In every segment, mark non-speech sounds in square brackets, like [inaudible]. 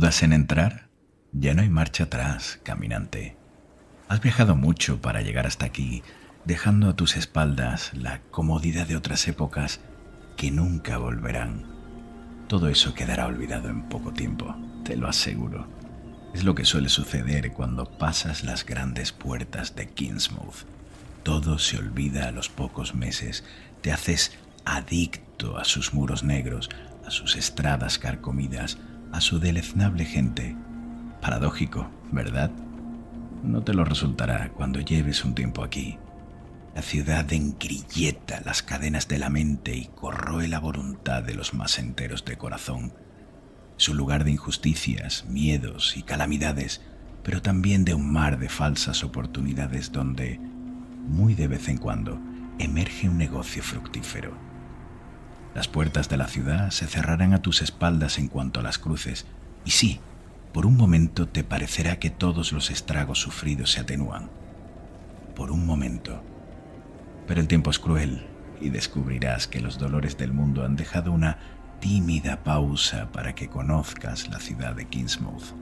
¿Aún dudas en entrar? Ya no hay marcha atrás, caminante. Has viajado mucho para llegar hasta aquí, dejando a tus espaldas la comodidad de otras épocas que nunca volverán. Todo eso quedará olvidado en poco tiempo, te lo aseguro. Es lo que suele suceder cuando pasas las grandes puertas de Kingsmouth. Todo se olvida a los pocos meses, te haces adicto a sus muros negros, a sus estradas carcomidas, a su deleznable gente. Paradójico, ¿verdad? No te lo resultará cuando lleves un tiempo aquí. La ciudad engrilleta las cadenas de la mente y corroe la voluntad de los más enteros de corazón. Su lugar de injusticias, miedos y calamidades, pero también de un mar de falsas oportunidades donde, muy de vez en cuando, emerge un negocio fructífero. Las puertas de la ciudad se cerrarán a tus espaldas en cuanto a las cruces, y sí, por un momento te parecerá que todos los estragos sufridos se atenúan. Por un momento pero el tiempo es cruel y descubrirás que los dolores del mundo han dejado una tímida pausa para que conozcas la ciudad de Kingsmouth.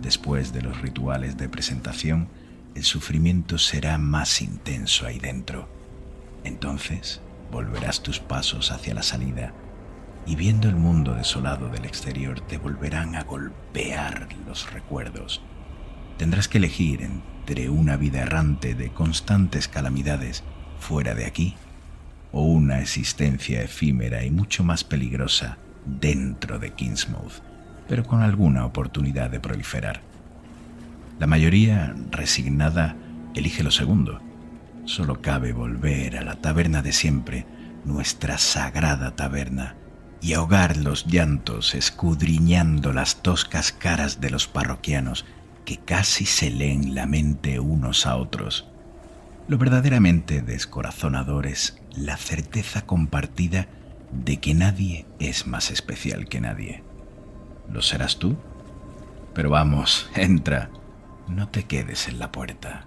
Después de los rituales de presentación, el sufrimiento será más intenso ahí dentro. Entonces volverás tus pasos hacia la salida y viendo el mundo desolado del exterior te volverán a golpear los recuerdos. Tendrás que elegir entre una vida errante de constantes calamidades fuera de aquí, o una existencia efímera y mucho más peligrosa dentro de Kingsmouth, pero con alguna oportunidad de proliferar. La mayoría, resignada, elige lo segundo. Solo cabe volver a la taberna de siempre, nuestra sagrada taberna, y ahogar los llantos escudriñando las toscas caras de los parroquianos que casi se leen la mente unos a otros lo verdaderamente descorazonador es la certeza compartida de que nadie es más especial que nadie. ¿Lo serás tú? Pero vamos, entra, no te quedes en la puerta.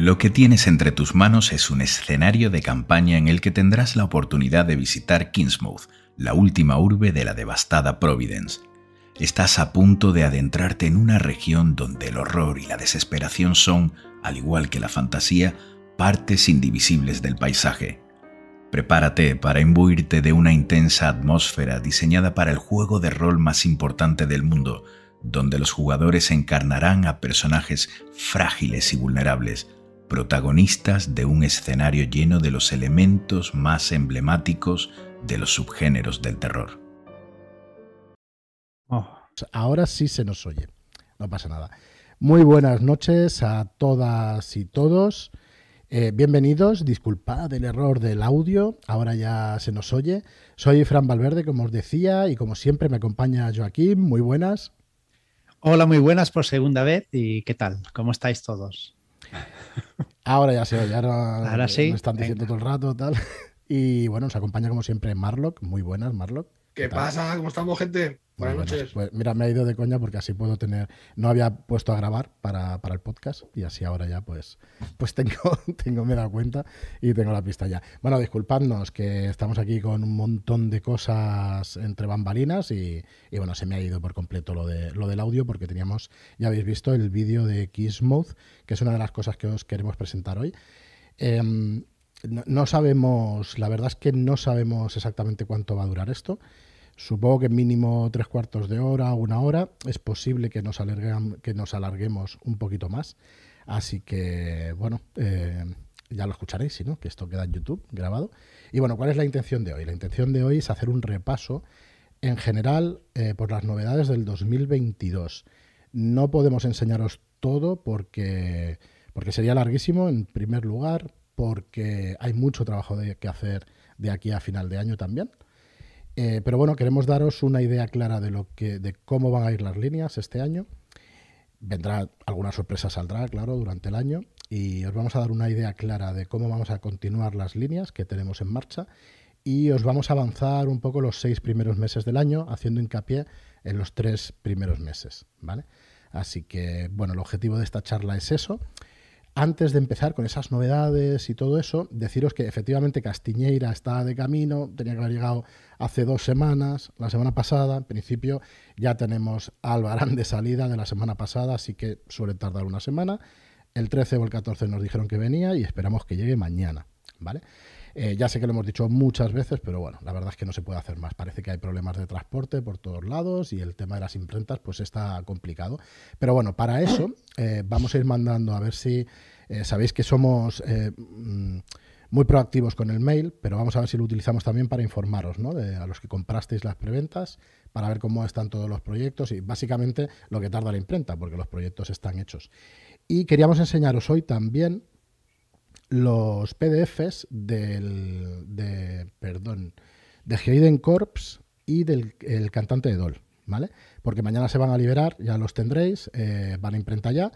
Lo que tienes entre tus manos es un escenario de campaña en el que tendrás la oportunidad de visitar Kingsmouth, la última urbe de la devastada Providence. Estás a punto de adentrarte en una región donde el horror y la desesperación son, al igual que la fantasía, partes indivisibles del paisaje. Prepárate para imbuirte de una intensa atmósfera diseñada para el juego de rol más importante del mundo, donde los jugadores encarnarán a personajes frágiles y vulnerables, protagonistas de un escenario lleno de los elementos más emblemáticos de los subgéneros del terror. Oh, ahora sí se nos oye, no pasa nada. Muy buenas noches a todas y todos. Eh, bienvenidos, disculpad el error del audio, ahora ya se nos oye. Soy Fran Valverde, como os decía, y como siempre me acompaña Joaquín. Muy buenas. Hola, muy buenas por segunda vez. ¿Y qué tal? ¿Cómo estáis todos? Ahora ya se oye, ahora, sí. Me están diciendo todo el rato, tal. Y bueno, nos acompaña como siempre Marlock. Muy buenas, Marlock. ¿Qué, pasa? ¿Cómo estamos, gente? Buenas noches. Pues mira, me ha ido de coña porque así puedo tener. No había puesto a grabar para, el podcast y así ahora ya, pues, pues tengo, [laughs] tengo, me he dado cuenta y tengo la pista ya. Bueno, disculpadnos que estamos aquí con un montón de cosas entre bambalinas y, bueno, se me ha ido por completo lo, de, lo del audio porque teníamos, ya habéis visto, el vídeo de Kissmouth, que es una de las cosas que os queremos presentar hoy. Em, no sabemos, la verdad es que no sabemos exactamente cuánto va a durar esto. Supongo que mínimo tres cuartos de hora una hora. Es posible que nos, que nos alarguemos un poquito más. Así que, bueno, eh, ya lo escucharéis, si no, que esto queda en YouTube grabado. Y bueno, ¿cuál es la intención de hoy? La intención de hoy es hacer un repaso en general eh, por las novedades del 2022. No podemos enseñaros todo porque, porque sería larguísimo, en primer lugar, porque hay mucho trabajo de, que hacer de aquí a final de año también. Eh, pero bueno, queremos daros una idea clara de, lo que, de cómo van a ir las líneas este año vendrá alguna sorpresa saldrá, claro, durante el año y os vamos a dar una idea clara de cómo vamos a continuar las líneas que tenemos en marcha y os vamos a avanzar un poco los seis primeros meses del año, haciendo hincapié en los tres primeros meses, ¿vale? Así que, bueno, el objetivo de esta charla es eso. Antes de empezar con esas novedades y todo eso, deciros que efectivamente Castiñeira está de camino, tenía que haber llegado hace dos semanas, la semana pasada, en principio ya tenemos Albarán de salida de la semana pasada, así que suele tardar una semana. El 13 o el 14 nos dijeron que venía y esperamos que llegue mañana, ¿vale? Eh, ya sé que lo hemos dicho muchas veces, pero bueno, la verdad es que no se puede hacer más. Parece que hay problemas de transporte por todos lados y el tema de las imprentas pues está complicado. Pero bueno, para eso eh, vamos a ir mandando a ver si eh, sabéis que somos mm, muy proactivos con el mail, pero vamos a ver si lo utilizamos también para informaros, ¿no? De, a los que comprasteis las preventas, para ver cómo están todos los proyectos y básicamente lo que tarda la imprenta, porque los proyectos están hechos. Y queríamos enseñaros hoy también los PDFs del, de, perdón, de Hayden Corps y del el cantante de Doll, ¿vale? Porque mañana se van a liberar, ya los tendréis, eh, van a imprenta ya.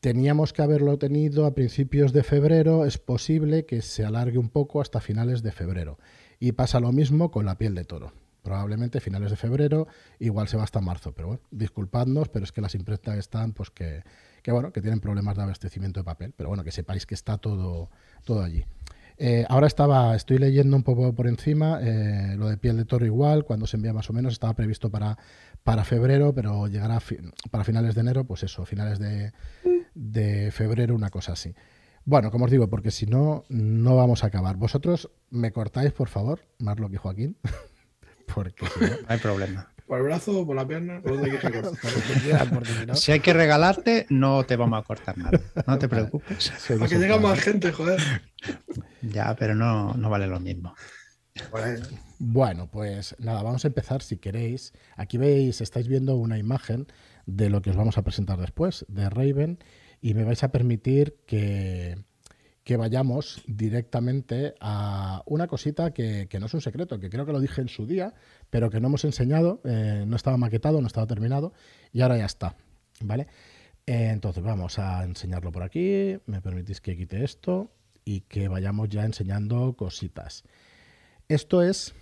Teníamos que haberlo tenido a principios de febrero, es posible que se alargue un poco hasta finales de febrero. Y pasa lo mismo con la piel de toro. Probablemente finales de febrero, igual se va hasta marzo, pero bueno, disculpadnos, pero es que las imprentas están, pues que que bueno, que tienen problemas de abastecimiento de papel, pero bueno, que sepáis que está todo, todo allí. Eh, ahora estaba, estoy leyendo un poco por encima, eh, lo de piel de toro igual, cuando se envía más o menos, estaba previsto para, para febrero, pero llegará para finales de enero, pues eso, finales de, de febrero, una cosa así. Bueno, como os digo, porque si no, no vamos a acabar. Vosotros me cortáis, por favor, Marlock y Joaquín, [laughs] porque no... hay problema. ¿Por el brazo, por la pierna? ¿Por dónde quieres que [laughs] Si hay que regalarte, no te vamos a cortar nada. No te preocupes. [laughs] Para que llegue más gente, joder. Ya, pero no, no vale lo mismo. Bueno, pues nada, vamos a empezar si queréis. Aquí veis, estáis viendo una imagen de lo que os vamos a presentar después, de Raven, y me vais a permitir que, que vayamos directamente a una cosita que, no es un secreto, que creo que lo dije en su día, pero que no hemos enseñado, eh, no estaba maquetado, no estaba terminado, y ahora ya está, ¿vale? Eh, entonces vamos a enseñarlo por aquí, me permitís que quite esto y que vayamos ya enseñando cositas. Esto es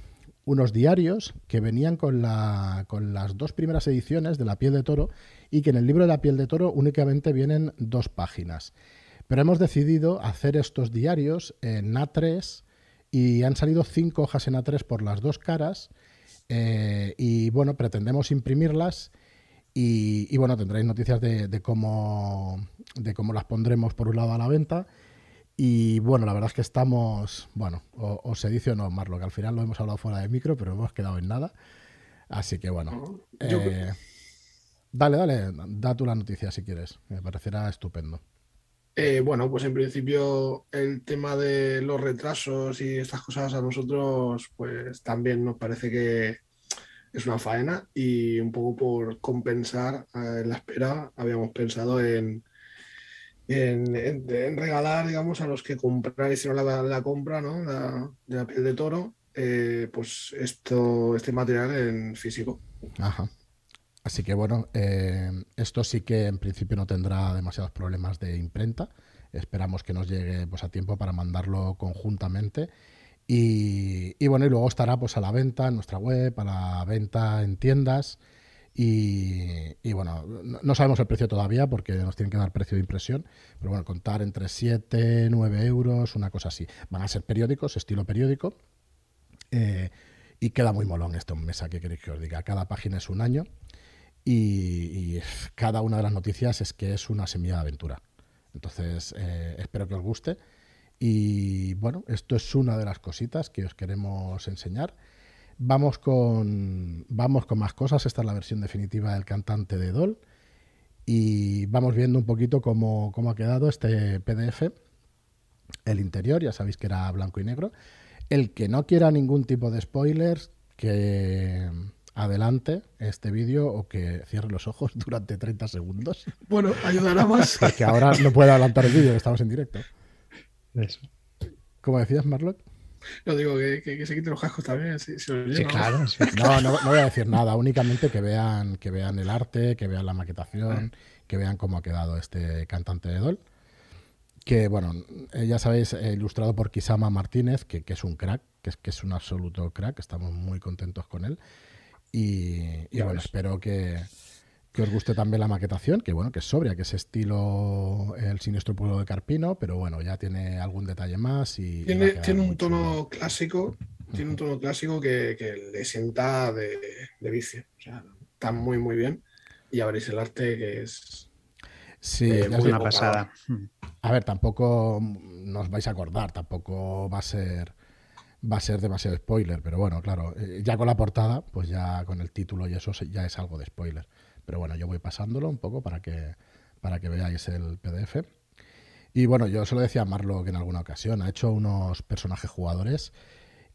unos diarios que venían con, la, con las dos primeras ediciones de La piel de toro y que en el libro de La piel de toro únicamente vienen dos páginas. Pero hemos decidido hacer estos diarios en A3 y han salido cinco hojas en A3 por las dos caras. Eh, y bueno, pretendemos imprimirlas y, bueno, tendréis noticias de, cómo, de cómo las pondremos por un lado a la venta. Y bueno, la verdad es que estamos, bueno, o, se dice o no, Marlo, que al final lo hemos hablado fuera de micro, pero hemos quedado en nada. Así que bueno. Eh, dale, dale, da tú la noticia si quieres. Me parecerá estupendo. Eh, bueno, pues en principio el tema de los retrasos y estas cosas a nosotros pues también nos parece que es una faena y un poco por compensar eh, la espera habíamos pensado en, en, regalar, digamos, a los que compran, hicieron la, la compra ¿no? de la piel de toro, eh, pues esto, este material en físico. Ajá. Así que bueno, eh, esto sí que en principio no tendrá demasiados problemas de imprenta. Esperamos que nos llegue pues, a tiempo para mandarlo conjuntamente. Y, bueno, y luego estará pues a la venta en nuestra web, a la venta en tiendas. Y, bueno, no, sabemos el precio todavía porque nos tienen que dar precio de impresión, pero bueno, contar entre 7, 9 euros, una cosa así. Van a ser periódicos, estilo periódico. Eh, y queda muy molón esto en mesa, que queréis que os diga. Cada página es un año y, cada una de las noticias es que es una semilla de aventura. Entonces, eh, espero que os guste. Y bueno, esto es una de las cositas que os queremos enseñar. Vamos con, vamos con más cosas. Esta es la versión definitiva del cantante de Dol. Y vamos viendo un poquito cómo, cómo ha quedado este PDF. El interior, ya sabéis que era blanco y negro. El que no quiera ningún tipo de spoilers, que adelante este vídeo o que cierre los ojos [laughs] durante 30 segundos. Bueno, ayudará más. [laughs] que ahora no puede adelantar el vídeo, que estamos en directo. Eso. ¿Cómo decías, Marlock? No digo que, se quiten los cascos también. sí, claro. No, no, voy a decir nada, únicamente que vean, que vean el arte, que vean la maquetación, que vean cómo ha quedado este cantante de Dol. Que, bueno, eh, ya sabéis, eh, ilustrado por Kisama Martínez, que, que es un crack, que es, que es un absoluto crack, estamos muy contentos con él. Y, bueno, ves. espero que, que os guste también la maquetación, que bueno, que es sobria, que es estilo el siniestro pueblo de Carpino, pero bueno, ya tiene algún detalle más y... Tiene, tiene un tono clásico, tiene un tono clásico que, que le sienta de, de vicio. O sea, está muy, muy bien. Y ya veréis el arte que es. Sí, eh, Es digo, una pasada. A ver, tampoco nos vais a acordar, tampoco va a ser va a ser demasiado spoiler, pero bueno, claro, eh, ya con la portada, pues ya con el título y eso ya es algo de spoiler. Pero bueno, yo voy pasándolo un poco para que para que veáis el PDF. Y bueno, yo se lo decía a Marlo que en alguna ocasión ha hecho unos personajes jugadores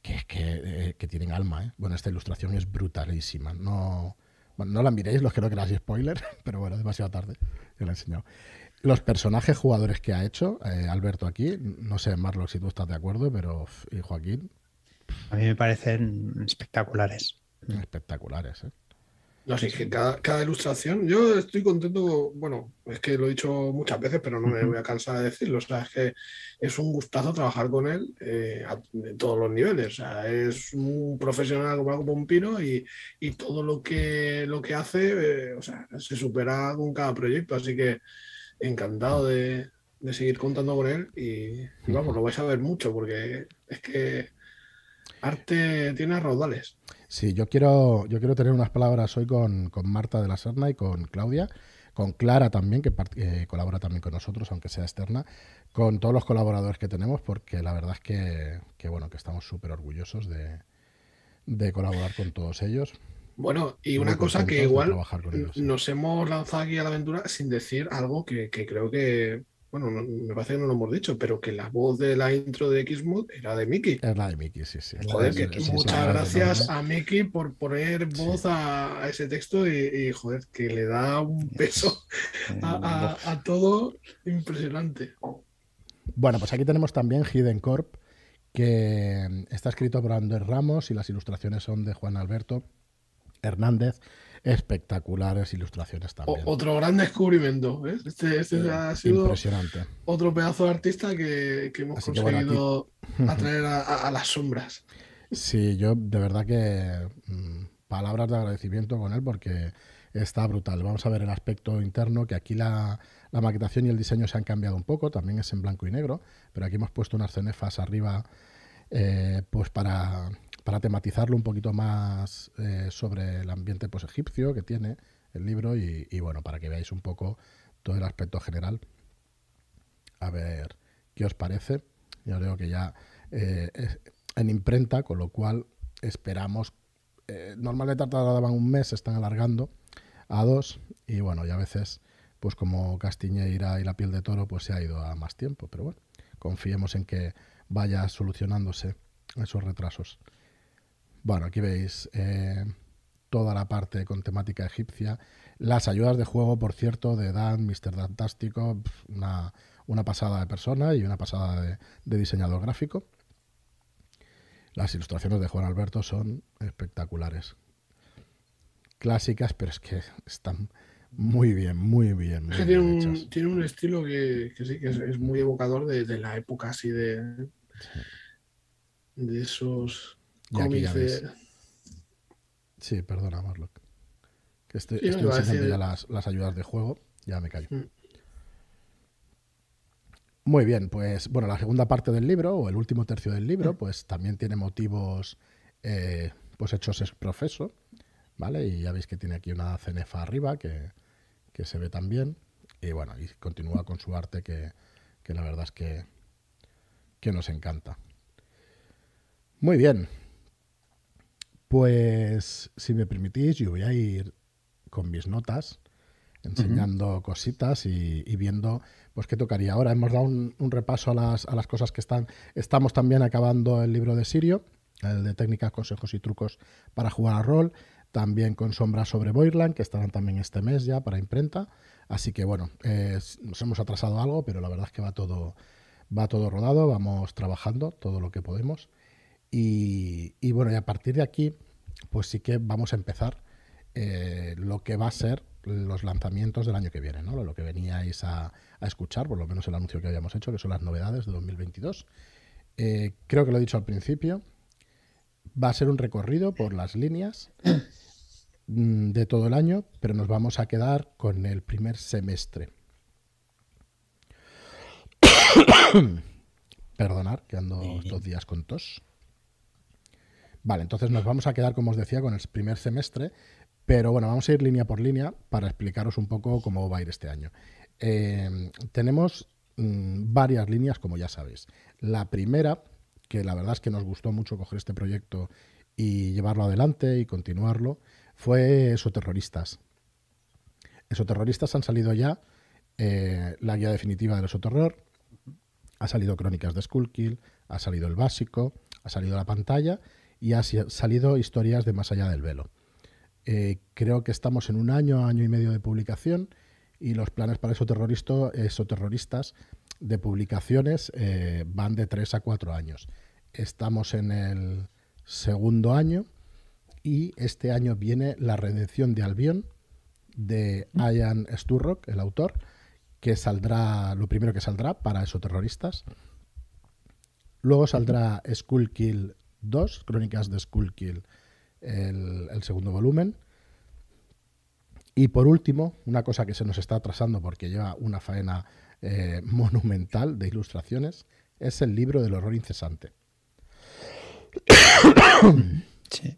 que, que, eh, que tienen alma. ¿eh? Bueno, esta ilustración es brutalísima. No, bueno, no la miréis los que no queráis spoiler, [laughs] pero bueno, demasiado tarde. Yo la he enseñado. Los personajes jugadores que ha hecho eh, Alberto aquí, no sé, Marlo, si tú estás de acuerdo, pero y Joaquín, A mí me parecen espectaculares. espectaculares. ¿eh? No sé, es que cada, cada ilustración, yo estoy contento, bueno, es que lo he dicho muchas veces, pero no me voy a cansar de decirlo, o sea, es que es un gustazo trabajar con él eh, a de todos los niveles, o sea, es un profesional como algo pompino y, y todo lo que, lo que hace, eh, o sea, se supera con cada proyecto, así que encantado de, de seguir contando con él y, y vamos, lo vais a ver mucho porque es que arte tiene raudales. Sí, yo quiero, yo quiero tener unas palabras hoy con, con Marta de la Serna y con Claudia, con Clara también, que eh, colabora también con nosotros, aunque sea externa, con todos los colaboradores que tenemos, porque la verdad es que, que, bueno, que estamos súper orgullosos de, de colaborar con todos ellos. Bueno, y Muy una cosa que igual nos hemos lanzado aquí a la aventura sin decir algo que, que creo que, bueno, no- me parece que no lo hemos dicho, pero que la voz de la intro de Xmood era de Mickey. Es la de Mickey, sí, sí. Joder, que muchas gracias a Mickey por poner voz a, a ese texto y, y, joder, que le da un peso a, a- a todo impresionante. Bueno, pues aquí tenemos también Hidden Corp, que está escrito por Andrés Ramos y las ilustraciones son de Juan Alberto Hernández. Espectaculares ilustraciones O- también. otro gran descubrimiento, ¿ves? Este, este ha sido Impresionante. otro pedazo de artista que, que hemos Así que bueno, aquí- conseguido [laughs] atraer a, a- a las sombras. Sí, yo de verdad que mm, palabras de agradecimiento con él porque está brutal. Vamos a ver el aspecto interno, que aquí la, la maquetación y el diseño se han cambiado un poco, también es en blanco y negro, pero aquí hemos puesto unas cenefas arriba eh, pues para, para tematizarlo un poquito más eh, sobre el ambiente pues, egipcio que tiene el libro y, bueno, para que veáis un poco todo el aspecto general. A ver qué os parece. Yo creo que ya eh, en imprenta, con lo cual esperamos. Eh, normalmente tardaban un mes, se están alargando a dos y bueno, y a veces, pues como Castiñeira y la piel de toro, pues se ha ido a más tiempo, pero bueno, confiemos en que vaya solucionándose esos retrasos. Bueno, aquí veis eh, toda la parte con temática egipcia. Las ayudas de juego, por cierto, de Dan, Mr. Fantástico, una, una pasada de persona y una pasada de, de diseñador gráfico. Las ilustraciones de Juan Alberto son espectaculares. Clásicas, pero es que están muy bien, muy bien. Muy Es que bien tiene, un, tiene un estilo que, que sí, que es, es muy evocador de, de la época así de, de esos Aquí ya cómics ves. de... Sí, perdona, Marlock. Que estoy, Sí, estoy enseñando ya las, las ayudas de juego. Ya me callo. Mm. Muy bien, pues bueno, la segunda parte del libro, o el último tercio del libro, pues también tiene motivos eh, pues hechos ex profeso, ¿vale? Y ya veis que tiene aquí una cenefa arriba que, que se ve también. Y bueno, y continúa con su arte que, que la verdad es que, que nos encanta. Muy bien. Pues si me permitís, yo voy a ir con mis notas, enseñando cositas y, y viendo pues qué tocaría ahora. Hemos dado un, un repaso a las, a las cosas que están. Estamos también acabando el libro de Sirio, el de técnicas, consejos y trucos para jugar a rol. También con sombras sobre Boirland, que estarán también este mes ya para imprenta. Así que bueno, eh, nos hemos atrasado algo, pero la verdad es que va todo, va todo rodado, vamos trabajando todo lo que podemos. Y, y bueno, y a partir de aquí, pues sí que vamos a empezar eh, lo que va a ser los lanzamientos del año que viene, ¿no? lo que veníais a, escuchar, por lo menos el anuncio que habíamos hecho, que son las novedades de 2022. Eh, creo que lo he dicho al principio, va a ser un recorrido por las líneas mm, de todo el año, pero nos vamos a quedar con el primer semestre. [coughs] Perdonar, que ando estos días con tos. Vale, entonces nos vamos a quedar, como os decía, con el primer semestre, pero bueno, vamos a ir línea por línea para explicaros un poco cómo va a ir este año. Eh, tenemos mm, varias líneas, como ya sabéis. La primera, que la verdad es que nos gustó mucho coger este proyecto y llevarlo adelante y continuarlo, fue Esoterroristas. Esoterroristas han salido ya eh, la guía definitiva del Esoterror, ha salido Crónicas de Skullkill, ha salido el básico, ha salido la pantalla y ha salido Historias de Más Allá del Velo. Eh, creo que estamos en un año, año y medio de publicación y los planes para esos terroristas de publicaciones eh, van de tres a cuatro años. Estamos en el segundo año y este año viene La redención de Albion de Ian Sturrock, el autor, que saldrá, lo primero que saldrá para esos terroristas. Luego saldrá Skullkill 2, Crónicas de Skullkill, el, el segundo volumen. Y por último, una cosa que se nos está atrasando porque lleva una faena eh, monumental de ilustraciones, es el libro del horror incesante. Sí.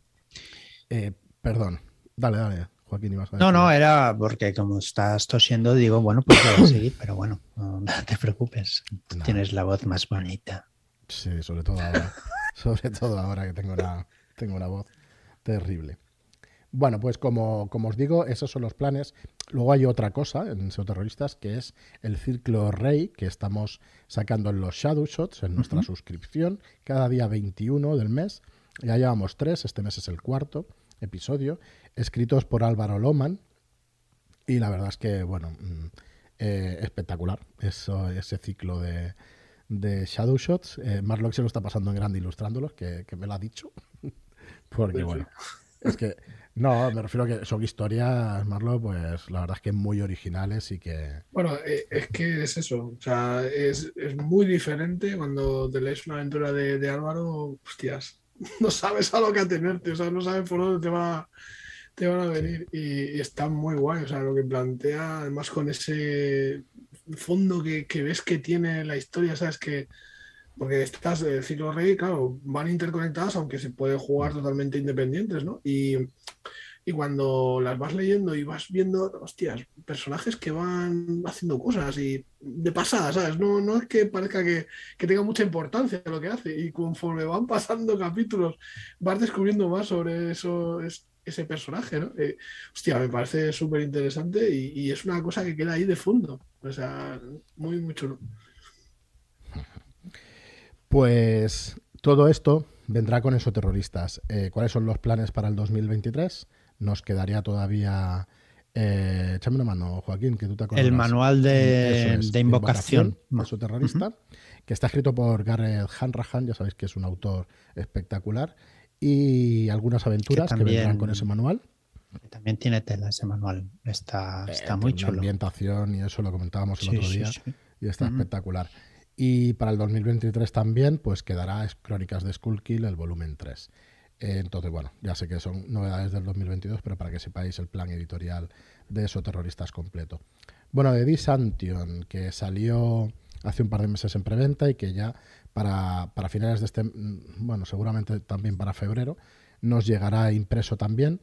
Eh, perdón, dale, dale, Joaquín. Ibas no, no, era porque como estás tosiendo, digo, bueno, pues voy a seguir, pero bueno, no, te preocupes, tienes la voz más bonita. Sí, sobre todo ahora. [laughs] sobre todo ahora que tengo una, tengo una voz terrible. Bueno, pues como, os digo, esos son los planes. Luego hay otra cosa en SEO Terroristas que es el círculo Rey que estamos sacando en los Shadow Shots, en nuestra suscripción, cada día 21 del mes. Ya llevamos tres, este mes es el cuarto episodio, escritos por Álvaro Loman. Y la verdad es que, bueno, mm, eh, espectacular eso, ese ciclo de, de Shadow Shots. Eh, Marlock se lo está pasando en grande ilustrándolos, que, me lo ha dicho. [laughs] Porque, bueno, es que, no, me refiero a que son historias, Marlo, pues la verdad es que muy originales y que. Bueno, eh, es que es eso. O sea, es, muy diferente cuando te lees una aventura de, Álvaro, hostias, [laughs] no sabes a lo que atenerte, o sea, no sabes por dónde te va te van a venir y, está muy guay, o sea, lo que plantea, además con ese fondo que, que ves que tiene la historia, sabes que porque estas de ciclo rey, claro, van interconectadas, aunque se pueden jugar totalmente independientes, ¿no? Y, cuando las vas leyendo y vas viendo, hostias, personajes que van haciendo cosas y de pasada, ¿sabes? No, no es que parezca que, tenga mucha importancia lo que hace. Y conforme van pasando capítulos, vas descubriendo más sobre eso, ese personaje, ¿no? Eh, hostia, me parece súper interesante y, y, es una cosa que queda ahí de fondo. O sea, muy, muy chulo. Pues todo esto vendrá con esos terroristas. Eh, ¿Cuáles son los planes para el 2023? Nos quedaría todavía... Eh, échame una mano, Joaquín, que tú te acuerdas. El manual de, invocación. Eso terrorista, que está escrito por Gareth Hanrahan, ya sabéis que es un autor espectacular, y algunas aventuras que, vendrán con ese manual. También tiene tela ese manual, está, está muy chulo. ambientación y eso lo comentábamos el otro día, y está espectacular. Y para el 2023 también, pues quedará Crónicas de Skullkill, el volumen 3. entonces, bueno, ya sé que son novedades del 2022, pero para que sepáis el plan editorial de esos terroristas completo. Bueno, de Disantion, que salió hace un par de meses en preventa y que ya para, para finales de este, mm, bueno, seguramente también para febrero, nos llegará impreso también.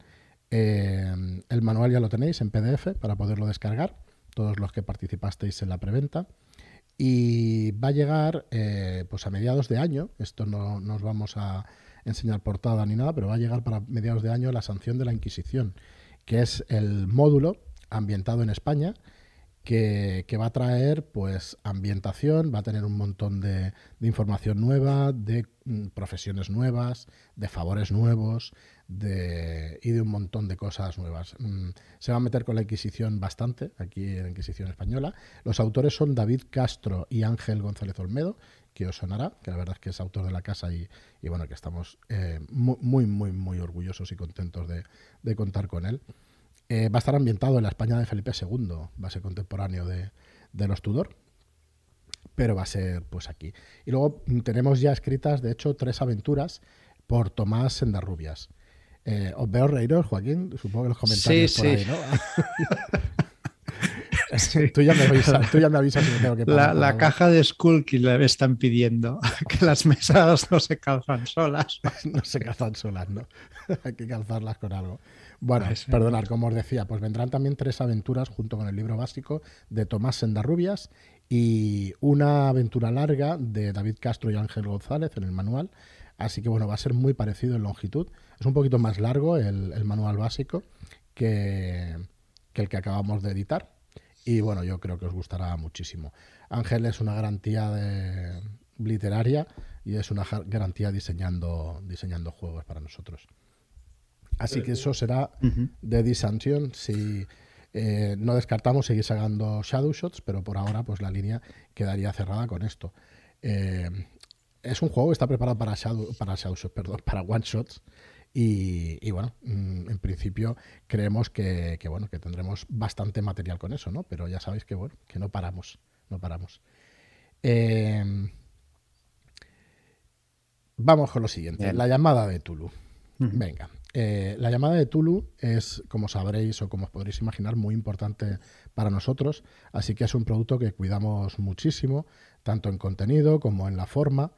Eh, el manual ya lo tenéis en PDF para poderlo descargar, todos los que participasteis en la preventa. Y va a llegar eh, pues a mediados de año, esto no nos vamos a enseñar portada ni nada, pero va a llegar para mediados de año la sanción de la Inquisición, que es el módulo ambientado en España, que, va a traer pues ambientación, va a tener un montón de, información nueva, de mm, profesiones nuevas, de favores nuevos y de un montón de cosas nuevas. Mm, se va a meter con la Inquisición bastante, aquí en la Inquisición Española. Los autores son David Castro y Ángel González Olmedo, que os sonará, que la verdad es que es autor de la casa y, bueno, que estamos eh, muy, muy, muy, muy orgullosos y contentos de, de contar con él. Eh, va a estar ambientado en la España de Felipe II, va a ser contemporáneo de, de los Tudor pero va a ser pues aquí. Y luego mm, tenemos ya escritas, de hecho, tres aventuras por Tomás Sendarrubias. Eh, os veo reíros, Joaquín, supongo que los comentarios Sí, por sí. ahí, ¿no? [laughs] [laughs] tú, ya me avisas, tú ya me avisas si me tengo que La, parar, la por caja de Skulky le están pidiendo [laughs] que las mesas no se calzan solas. No se calzan solas, ¿no? Hay que calzarlas con algo. Bueno, sí. perdonad, como os decía, pues vendrán también tres aventuras junto con el libro básico de Tomás Sendarrubias y una aventura larga de David Castro y Ángel González en el manual. Así que bueno, va a ser muy parecido en longitud. Es un poquito más largo el, el manual básico que, que el que acabamos de editar. Y bueno, yo creo que os gustará muchísimo. Ángel es una garantía de- literaria y es una garantía diseñando, diseñando juegos para nosotros. Así que eso será de Disantion. Si eh, no descartamos seguir sacando Shadow Shots, pero por ahora pues la línea quedaría cerrada con esto. Eh, es un juego que está preparado para Shadow, para Shadow perdón, para One Shots. Y, y bueno, mm, en principio creemos que, que, bueno que tendremos bastante material con eso, ¿no? Pero ya sabéis que bueno, que no paramos, no paramos. Eh, vamos con lo siguiente, Bien. la llamada de Tulu. Venga, eh, la llamada de Tulu es, como sabréis o como os podréis imaginar, muy importante para nosotros, así que es un producto que cuidamos muchísimo, tanto en contenido como en la forma,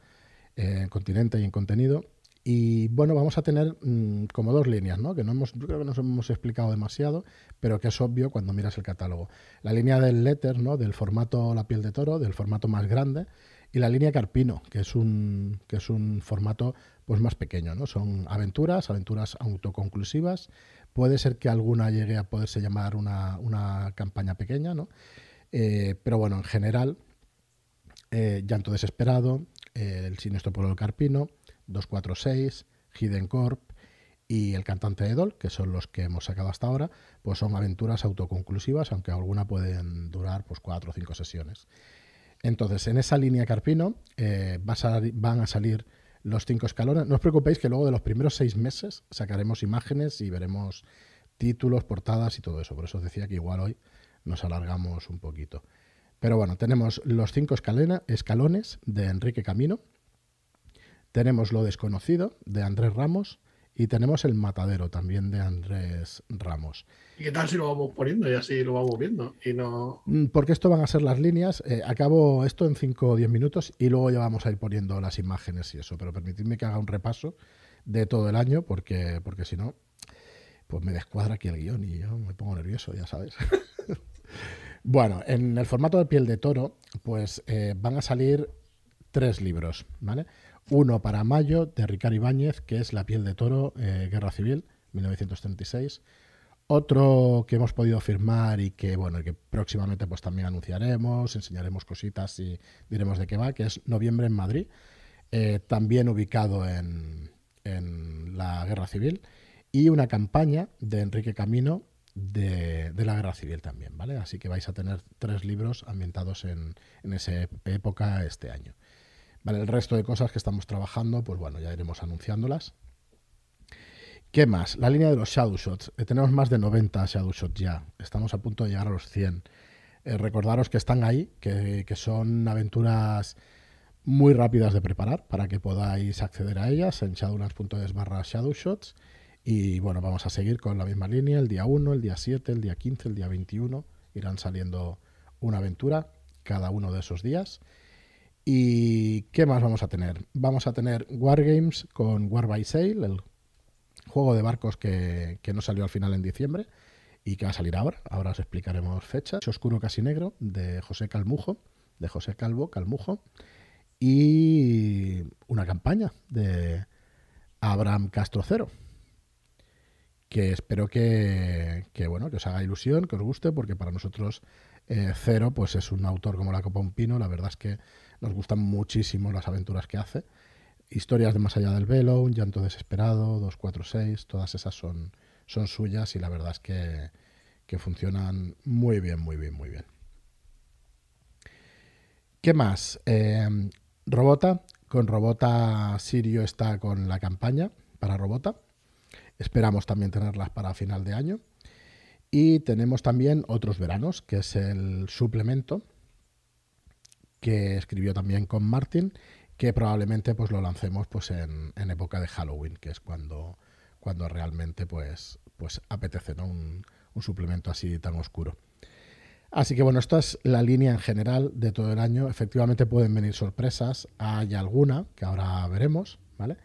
en continente y en contenido. Y bueno, vamos a tener mm, como dos líneas, ¿no? Que no hemos, yo creo que nos hemos explicado demasiado, pero que es obvio cuando miras el catálogo. La línea del letter, ¿no? Del formato La piel de toro, del formato más grande, y la línea Carpino, que es un, que es un formato pues más pequeño, ¿no? Son aventuras, aventuras autoconclusivas. Puede ser que alguna llegue a poderse llamar una, una campaña pequeña, ¿no? Eh, pero bueno, en general, eh, Llanto Desesperado, El Siniestro Pueblo del Carpino, 246, Hidden Corp y El Cantante de Dol, que son los que hemos sacado hasta ahora, pues son aventuras autoconclusivas, aunque alguna pueden durar pues cuatro o cinco sesiones. Entonces, en esa línea Carpino eh, va a van a salir los cinco escalones. No os preocupéis que luego de los primeros seis meses sacaremos imágenes y veremos títulos, portadas y todo eso. Por eso os decía que igual hoy nos alargamos un poquito. Pero bueno, tenemos los cinco escalena- escalones de Enrique Camino, tenemos Lo Desconocido de Andrés Ramos y tenemos El Matadero también de Andrés Ramos. ¿Y qué tal si lo vamos poniendo y así lo vamos viendo? Y no. Mm, Porque esto van a ser las líneas. eh, acabo esto en 5 o 10 minutos y luego ya vamos a ir poniendo las imágenes y eso. Pero permitidme que haga un repaso de todo el año porque, porque si no, pues me descuadra aquí el guion y yo me pongo nervioso, ya sabes. [laughs] bueno, en el formato de piel de toro, pues eh, van a salir tres libros, ¿vale? Uno para mayo de Ricardo Ibáñez, que es La piel de toro, eh, Guerra Civil, 1936. Otro que hemos podido firmar y que bueno, que próximamente pues también anunciaremos, enseñaremos cositas y diremos de qué va, que es Noviembre en Madrid, eh, también ubicado en, en la Guerra Civil, y una campaña de Enrique Camino de, la Guerra Civil también, ¿vale? Así que vais a tener tres libros ambientados en, en esa época este año. Vale, el resto de cosas que estamos trabajando, pues bueno, ya iremos anunciándolas. ¿Qué más? La línea de los Shadow Shots. Eh, tenemos más de 90 Shadow Shots ya. Estamos a punto de llegar a los 100. Eh, recordaros que están ahí, que, que son aventuras muy rápidas de preparar para que podáis acceder a ellas en shadowlands.es barra shadowshots. Y bueno, vamos a seguir con la misma línea. El día 1, el día 7, el día 15, el día 21 irán saliendo una aventura cada uno de esos días. ¿Y qué más vamos a tener? Vamos a tener Wargames con War by Sail, el juego de barcos que, que no salió al final en diciembre y que va a salir ahora. Ahora os explicaremos fechas. Oscuro casi negro de José Calmujo, de José Calvo Calmujo. Y una campaña de Abraham Castro Cero. Que espero que, que, bueno, que os haga ilusión, que os guste, porque para nosotros eh, Cero pues es un autor como la Copa Un Pino. La verdad es que nos gustan muchísimo las aventuras que hace. Historias de Más allá del velo, Un llanto desesperado, 246, todas esas son, son suyas y la verdad es que, que funcionan muy bien, muy bien, muy bien. ¿Qué más? Eh, Robota, con Robota Sirio está con la campaña para Robota. Esperamos también tenerlas para final de año. Y tenemos también otros veranos, que es el suplemento que escribió también con Martin, que probablemente pues lo lancemos pues en, época de Halloween, que es cuando, cuando realmente pues, pues apetece ¿no? un, un suplemento así tan oscuro. Así que bueno, esta es la línea en general de todo el año. Efectivamente pueden venir sorpresas, hay alguna que ahora veremos, ¿vale?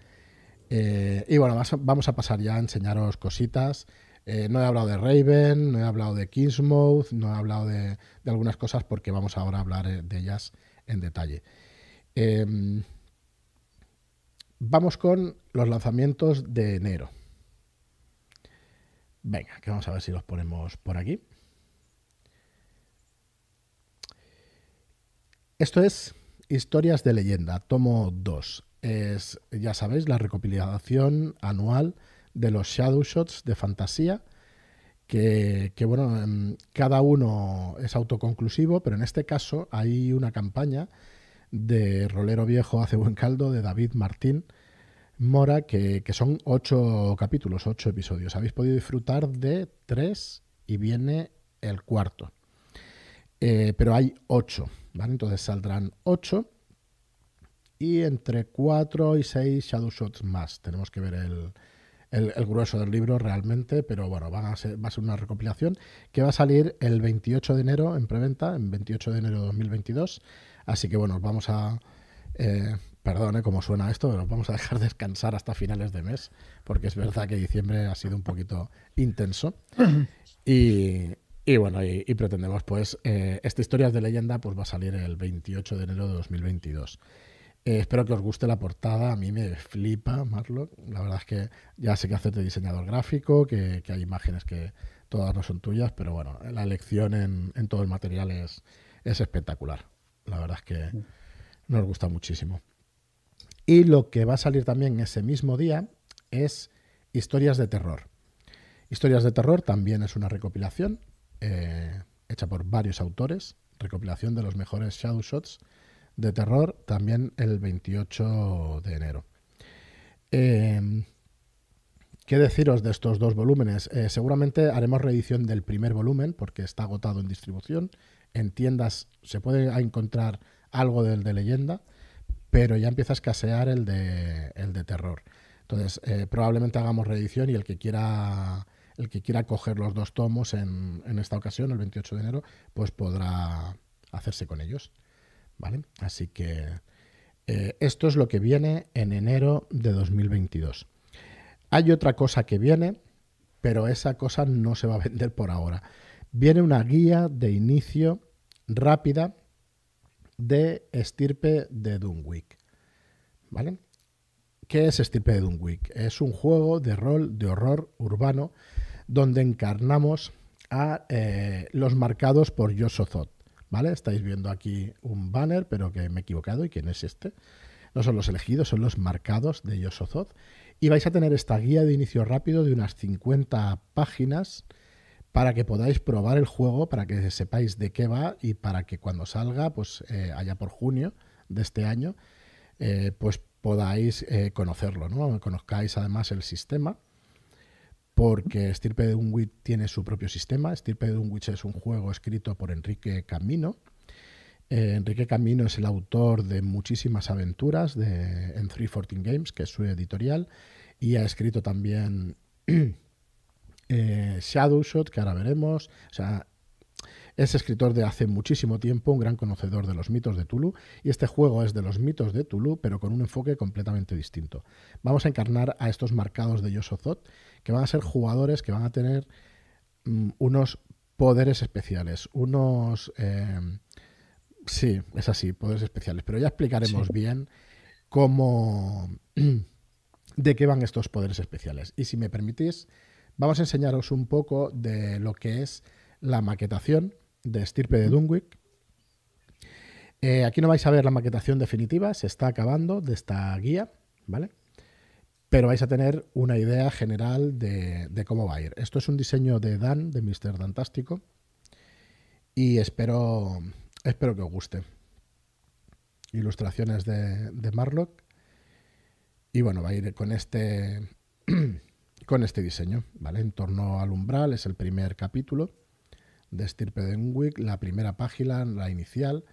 Eh, y bueno, vamos a pasar ya a enseñaros cositas. Eh, no he hablado de Raven, no he hablado de Kingsmouth, no he hablado de, algunas cosas porque vamos ahora a hablar eh, de ellas en detalle. Em, vamos con los lanzamientos de enero. Venga, que vamos a ver si los ponemos por aquí. Esto es Historias de leyenda, tomo 2. Es, ya sabéis, la recopilación anual de los Shadow Shots de fantasía. Que, bueno, em, cada uno es autoconclusivo, pero en este caso hay una campaña de Rolero Viejo hace buen caldo de David Martín Mora, que, que son ocho capítulos, ocho episodios. Habéis podido disfrutar de tres y viene el cuarto. Eh, pero hay ocho, ¿vale? Entonces saldrán ocho y entre cuatro y seis Shadow Shots más. Tenemos que ver el, grueso del libro realmente, pero bueno, van a ser, va a ser una recopilación que va a salir el 28 de enero en preventa, en 28 de enero de 2022. Así que bueno, vamos a... Eh, perdone cómo suena esto, pero vamos a dejar [laughs] descansar hasta finales de mes, porque es verdad que diciembre ha sido un poquito intenso. [clears throat] Y, y bueno, y, pretendemos, pues, eh, esta historia de leyenda pues va a salir el 28 de enero de 2022. Eh, espero que os guste la portada, a mí me flipa Marlock. La verdad es que ya sé que haces de diseñador gráfico, que, hay imágenes que todas no son tuyas, pero bueno, la elección en, todo el material es, es espectacular. La verdad es que nos gusta muchísimo. Y lo que va a salir también ese mismo día es Historias de Terror. Historias de Terror también es una recopilación eh, hecha por varios autores, recopilación de los mejores Shadow Shots de terror, también el 28 de enero. Em, ¿Qué deciros de estos dos volúmenes? Eh, seguramente haremos reedición del primer volumen porque está agotado en distribución. En tiendas se puede encontrar algo del de leyenda, pero ya empieza a escasear el de, el de terror. Entonces, eh, probablemente hagamos reedición y el que quiera el que quiera coger los dos tomos en, esta ocasión, el 28 de enero, pues podrá hacerse con ellos. ¿Vale? Así que eh, esto es lo que viene en enero de 2022. Hay otra cosa que viene, pero esa cosa no se va a vender por ahora. Viene una guía de inicio rápida de estirpe de Dunwick. ¿Vale? ¿Qué es Estirpe de Dunwick? Es un juego de rol de horror urbano donde encarnamos a eh, los marcados por Yosozot. ¿Vale? Estáis viendo aquí un banner, pero que me he equivocado. ¿Y quién es este? No son los elegidos, son los marcados de Yosozot. Y vais a tener esta guía de inicio rápido de unas 50 páginas para que podáis probar el juego, para que sepáis de qué va y para que cuando salga, pues eh, allá por junio de este año, eh, pues podáis conocerlo, ¿no? Conozcáis además el sistema porque Estirpe de Dunwich tiene su propio sistema. Estirpe de Dunwich es un juego escrito por Enrique Camino. Eh, Enrique Camino es el autor de muchísimas aventuras de, en 314 Games, que es su editorial, y ha escrito también [clears throat] eh, Shadowshot, que ahora veremos. O sea, es escritor de hace muchísimo tiempo, un gran conocedor de los mitos de Tulu, y este juego es de los mitos de Tulu, pero con un enfoque completamente distinto. Vamos a encarnar a estos marcados de Yosozot, que van a ser jugadores que van a tener mm, unos poderes especiales, unos... Em, sí, es así, poderes especiales, pero ya explicaremos bien cómo... [clears throat] de qué van estos poderes especiales. Y si me permitís, vamos a enseñaros un poco de lo que es la maquetación de estirpe de Dunwick. Eh, aquí no vais a ver la maquetación definitiva, se está acabando de esta guía, ¿vale? pero vais a tener una idea general de, cómo va a ir. Esto es un diseño de Dan, de Mr. Dantástico, y espero, espero que os guste. Ilustraciones de, Marlock. Y bueno, va a ir con este, [clears throat] con este diseño, ¿vale? En torno al umbral es el primer capítulo de Stirpe de la primera página, la inicial.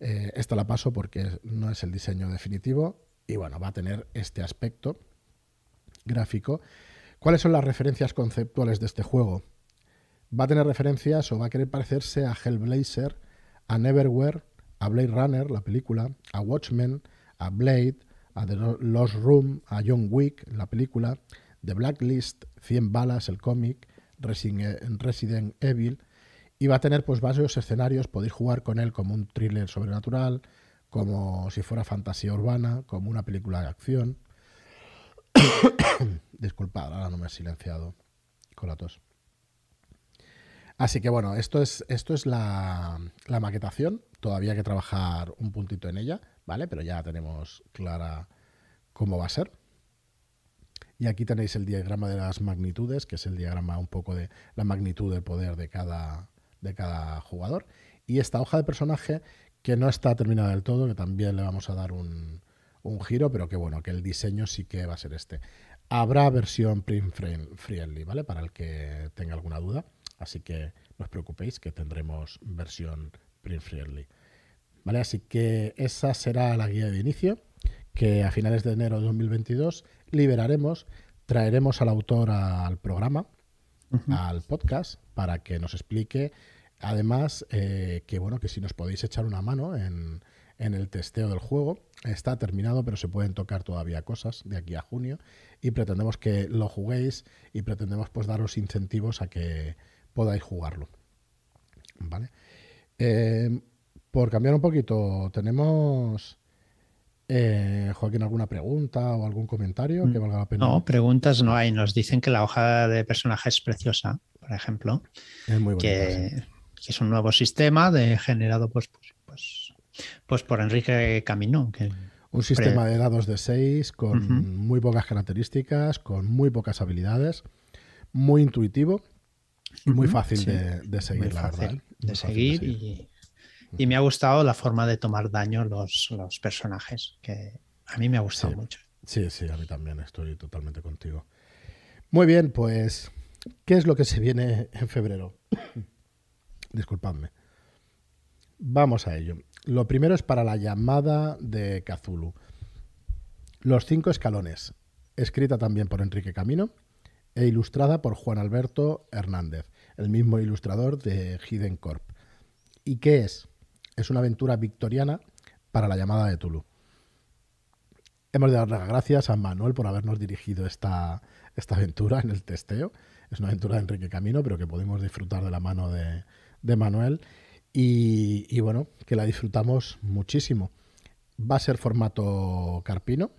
Eh, esta la paso porque no es el diseño definitivo y bueno, va a tener este aspecto gráfico. ¿Cuáles son las referencias conceptuales de este juego? Va a tener referencias o va a querer parecerse a Hellblazer, a Neverwhere, a Blade Runner, la película, a Watchmen, a Blade, a The Lost Room, a John Wick, la película, The Blacklist, 100 balas, el cómic, Resident Evil, y va a tener pues varios escenarios, podéis jugar con él como un thriller sobrenatural, como si fuera fantasía urbana, como una película de acción. [coughs] Disculpad, ahora no me he silenciado con la tos. Así que bueno, esto es, esto es la, la, maquetación. Todavía hay que trabajar un puntito en ella, ¿vale? Pero ya tenemos clara cómo va a ser. Y aquí tenéis el diagrama de las magnitudes, que es el diagrama un poco de la magnitud del poder de cada, de cada jugador. Y esta hoja de personaje que no está terminada del todo, que también le vamos a dar un, un giro, pero que bueno, que el diseño sí que va a ser este. Habrá versión print friendly, ¿vale? Para el que tenga alguna duda. Así que no os preocupéis que tendremos versión print friendly. ¿Vale? Así que esa será la guía de inicio que a finales de enero de 2022 liberaremos, traeremos al autor al programa, al podcast, para que nos explique Además, eh, que bueno, que si nos podéis echar una mano en, el testeo del juego, está terminado, pero se pueden tocar todavía cosas de aquí a junio y pretendemos que lo juguéis y pretendemos pues daros incentivos a que podáis jugarlo. ¿Vale? Eh, por cambiar un poquito, tenemos eh, Joaquín, ¿alguna pregunta o algún comentario que valga la pena? No, preguntas no hay. Nos dicen que la hoja de personaje es preciosa, por ejemplo. Es muy bonita, que, que es un nuevo sistema de, generado pues, pues, pues, pues por Enrique Camino. Que un sistema de dados de 6 con muy pocas características, con muy pocas habilidades, muy intuitivo y muy fácil de, seguir, la verdad. De seguir, y, me ha gustado la forma de tomar daño los, los personajes, que a mí me ha gustado mucho. Sí, sí, a mí también, estoy totalmente contigo. Muy bien, pues, ¿qué es lo que se viene en febrero? Disculpadme. Vamos a ello. Lo primero es para la llamada de Cthulhu. Los cinco escalones, escrita también por Enrique Camino e ilustrada por Juan Alberto Hernández, el mismo ilustrador de Hidden Corp. ¿Y qué es? Es una aventura victoriana para la llamada de Tulu. Hemos de dar las gracias a Manuel por habernos dirigido esta, esta aventura en el testeo. Es una aventura de Enrique Camino, pero que podemos disfrutar de la mano de, de Manuel y, bueno, que la disfrutamos muchísimo. Va a ser formato carpino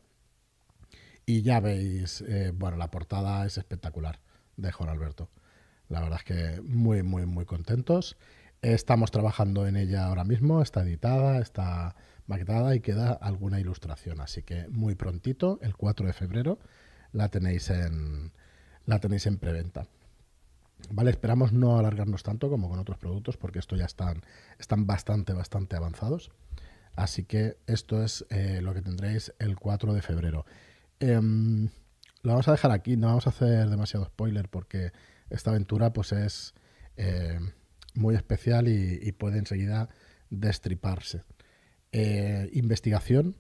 y ya veis, eh, bueno, la portada es espectacular de Juan Alberto. La verdad es que muy, muy, muy contentos. Estamos trabajando en ella ahora mismo, está editada, está maquetada y queda alguna ilustración. Así que muy prontito, el 4 de febrero, la tenéis en, la tenéis en preventa. Vale, esperamos no alargarnos tanto como con otros productos porque esto ya están, están bastante, bastante avanzados. Así que esto es eh, lo que tendréis el 4 de febrero. Em, lo vamos a dejar aquí, no vamos a hacer demasiado spoiler porque esta aventura pues es eh, muy especial y, puede enseguida destriparse. Eh, investigación,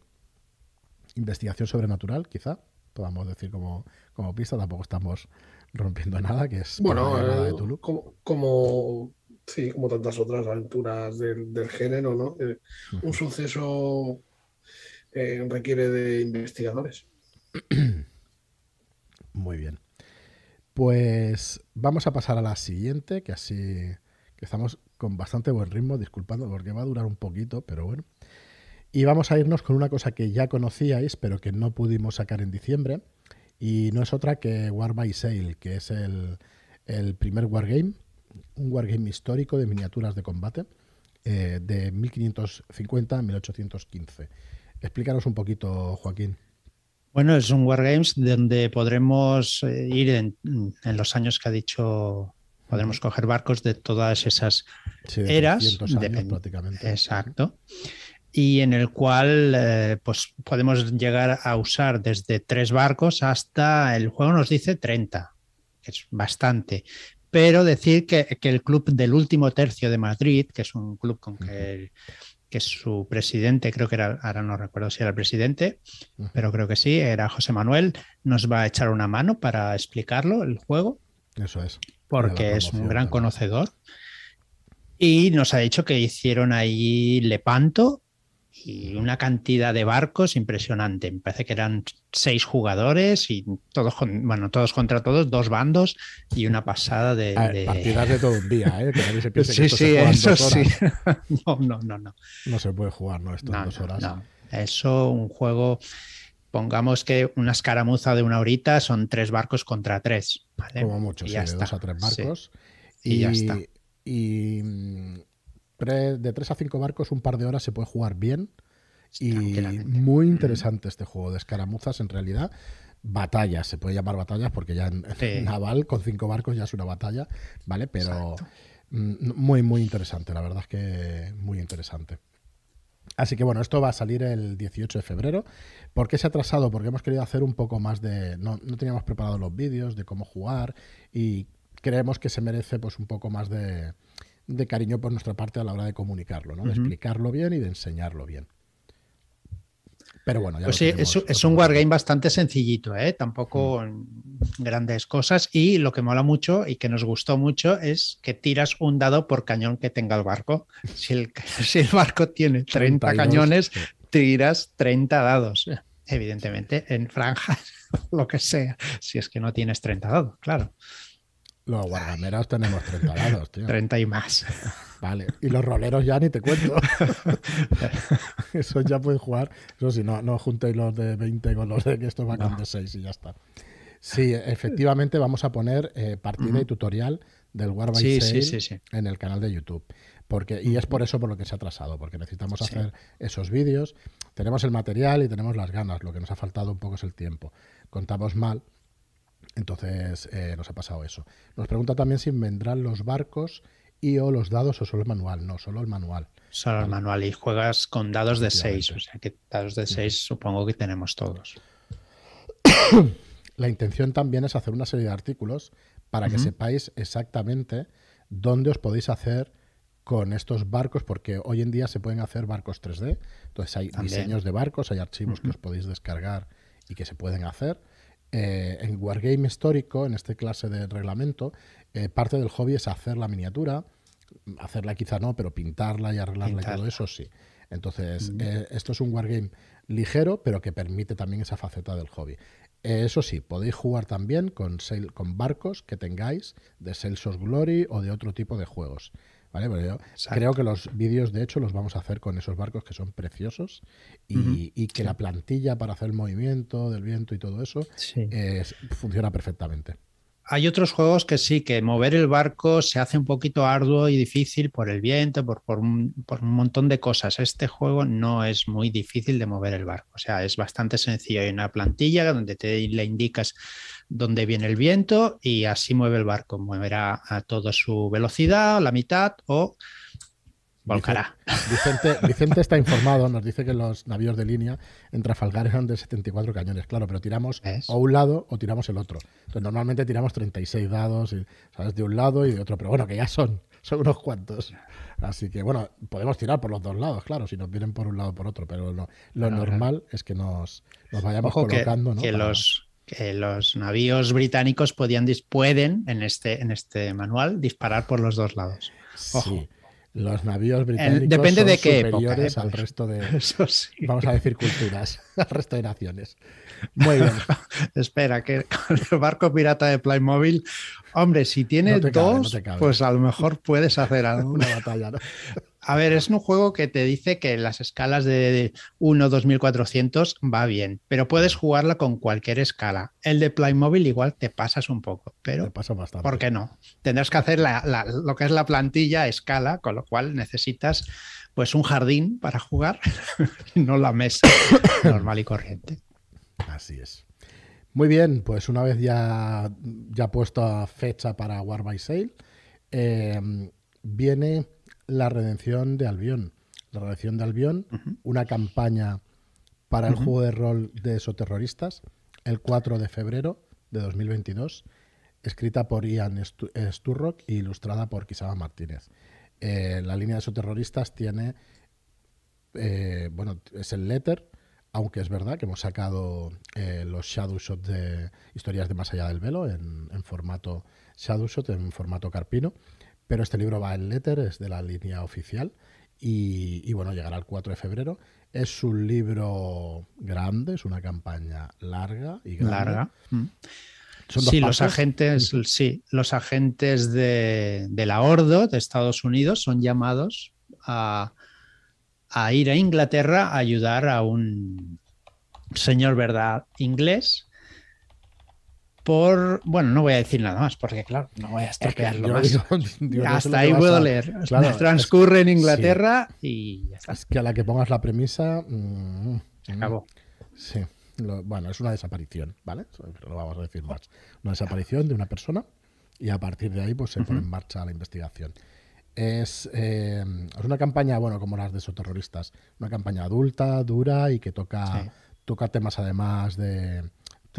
investigación sobrenatural quizá, podamos decir como, como pista, tampoco estamos rompiendo nada, que es bueno, de eh, Tulu. Como, como, sí, como tantas otras aventuras del, género, ¿no? Eh, un suceso eh, requiere de investigadores. [clears throat] Muy bien. Pues vamos a pasar a la siguiente, que así que estamos con bastante buen ritmo, disculpando porque va a durar un poquito, pero bueno. Y vamos a irnos con una cosa que ya conocíais, pero que no pudimos sacar en diciembre, y no es otra que War by Sail, que es el, el primer wargame, un wargame histórico de miniaturas de combate eh, de 1550 a 1815. Explícanos un poquito, Joaquín. Bueno, es un wargames donde podremos eh, ir en, en, los años que ha dicho, podremos coger barcos de todas esas eras. Años, prácticamente. Exacto y en el cual eh, pues podemos llegar a usar desde tres barcos hasta, el juego nos dice 30, que es bastante. Pero decir que, que el club del último tercio de Madrid, que es un club con que, que su presidente, creo que era, ahora no recuerdo si era el presidente, pero creo que sí, era José Manuel, nos va a echar una mano para explicarlo, el juego. Eso es. Porque es un gran conocedor. Y nos ha dicho que hicieron ahí Lepanto y una cantidad de barcos impresionante. Me parece que eran seis jugadores y todos, bueno, todos contra todos, dos bandos y una pasada de, partidas de todo un día, ¿eh? [laughs] sí, sí, eso sí. [laughs] no, no, no, no. No se puede jugar, ¿no? Esto en dos horas. No. Eso, un juego. Pongamos que una escaramuza de una horita son tres barcos contra tres. Como mucho, sí, de dos a tres barcos. Y, y ya está. Y mm, de 3 a 5 barcos, un par de horas se puede jugar bien. Y muy interesante este juego de escaramuzas en realidad. Batallas, se puede llamar batallas porque ya en, [laughs] naval con cinco barcos ya es una batalla, ¿vale? Pero mm, muy, muy interesante, la verdad es que muy interesante. Así que bueno, esto va a salir el 18 de febrero. ¿Por qué se ha atrasado? Porque hemos querido hacer un poco más de... No, no teníamos preparados los vídeos de cómo jugar y creemos que se merece pues un poco más de, de cariño por nuestra parte a la hora de comunicarlo, ¿no? de explicarlo bien y de enseñarlo bien. Pero bueno, ya pues sí, es, un wargame bastante sencillito, ¿eh? tampoco mm. grandes cosas. Y lo que mola mucho y que nos gustó mucho es que tiras un dado por cañón que tenga el barco. [laughs] Si el, [laughs] si el barco tiene 30 cañones, tiras 30 dados. Evidentemente, en franjas, [laughs] lo que sea, si es que no tienes 30 dados, claro. Los guardameros tenemos 30 dados, tío. 30 y más. Vale. Y los roleros ya ni te cuento. [laughs] Eso ya pueden jugar. Eso sí, no, no juntéis los de 20 con los de que esto va con de 6 y ya está. Sí, efectivamente vamos a poner eh, partida y tutorial del War by en el canal de YouTube. Porque, y es por eso por lo que se ha atrasado, porque necesitamos hacer esos vídeos. Tenemos el material y tenemos las ganas. Lo que nos ha faltado un poco es el tiempo. Contamos mal, entonces eh, nos ha pasado eso. Nos pregunta también si vendrán los barcos y o los dados o solo el manual. No, solo el manual. Solo el manual y juegas con dados de 6. O sea que dados de 6 supongo que tenemos todos. [coughs] La intención también es hacer una serie de artículos para que sepáis exactamente dónde os podéis hacer con estos barcos, porque hoy en día se pueden hacer barcos 3D. Entonces hay diseños de barcos, hay archivos que os podéis descargar y que se pueden hacer. Eh, en Wargame histórico, en este clase de reglamento, eh, parte del hobby es hacer la miniatura, hacerla quizá no, pero pintarla y arreglarla y todo eso sí. Entonces, mm. eh, esto es un wargame ligero, pero que permite también esa faceta del hobby. eso sí, podéis jugar también con, con barcos que tengáis de Sales of Glory o de otro tipo de juegos creo que los vídeos, de hecho, los vamos a hacer con esos barcos que son preciosos y, que la plantilla para hacer el movimiento del viento y todo eso funciona perfectamente. Hay otros juegos que sí, que mover el barco se hace un poquito arduo y difícil por el viento, por, por, un, montón de cosas. Este juego no es muy difícil de mover el barco, o sea, es bastante sencillo. Hay una plantilla donde te le indicas dónde viene el viento y así mueve el barco. Moverá a toda su velocidad, la mitad o volcará. Vicente, Vicente, está informado, nos dice que los navíos de línea en Trafalgar eran de 74 cañones, claro, pero tiramos o un lado o tiramos el otro. Entonces, normalmente tiramos 36 dados, y, ¿sabes? De un lado y de otro, pero bueno, que ya son, son unos cuantos. Así que bueno, podemos tirar por los dos lados, claro, si nos vienen por un lado o por otro, pero lo, normal es que nos, nos vayamos colocando. Que, los, que los navíos británicos podían, pueden, en este, en este manual, disparar por los dos lados. Sí. Los navíos británicos Depende de qué superiores al resto de, [laughs] vamos a decir, culturas, [laughs] al resto de naciones. Muy bien. [laughs] Espera, que con el barco pirata de Playmobil, hombre, si tienes dos, pues a lo mejor puedes hacer alguna batalla. ¿no? A ver, es un juego que te dice que las escalas de 1, 2400 va bien, pero puedes jugarla con cualquier escala. El de Playmobil igual te pasas un poco, pero pasa bastante. ¿por qué no? Tendrás que hacer lo que es la plantilla a escala, con lo cual necesitas pues un jardín para jugar, [laughs] no la mesa [coughs] normal y corriente. Así es. Muy bien, pues una vez ya, ya puesto fecha para War by Sale, eh, viene la redención de Albión. la redacción de Albión, una campaña para el juego de rol de esoterroristas el 4 de febrero de 2022, escrita por Ian eh, Sturrock e ilustrada por Kisama Martínez. Eh, la línea de esoterroristas tiene, eh, bueno, es el letter, aunque es verdad que hemos sacado eh, los shadow shots de historias de más allá del velo en, en formato shadow shot, en formato carpino, pero este libro va en letter, es de la línea oficial y, y, bueno, llegará el 4 de febrero. Es un libro grande, es una campaña larga y grande. Larga. Mm. Son Sí, los agentes, sí, los agentes de, de la Ordo de Estados Unidos son llamados a, a ir a Inglaterra a ayudar a un señor verdad inglés por, bueno, no voy a decir nada más porque claro, no voy a estropearlo más. digo- [laughs] digo, no sé Hasta ahí puedo a- leer. [laughs] Claro, es- Transcurre en Inglaterra y ya está. Es que a la que pongas la premisa. mm, Se acabó. Sí. Lo- bueno, es una desaparición, ¿vale? Eso lo vamos a decir más. Una desaparición de una persona y a partir de ahí pues se pone en marcha la investigación. Es, eh, es una campaña, bueno, como las de esos terroristas, una campaña adulta, dura y que toca, Sí. toca temas además de,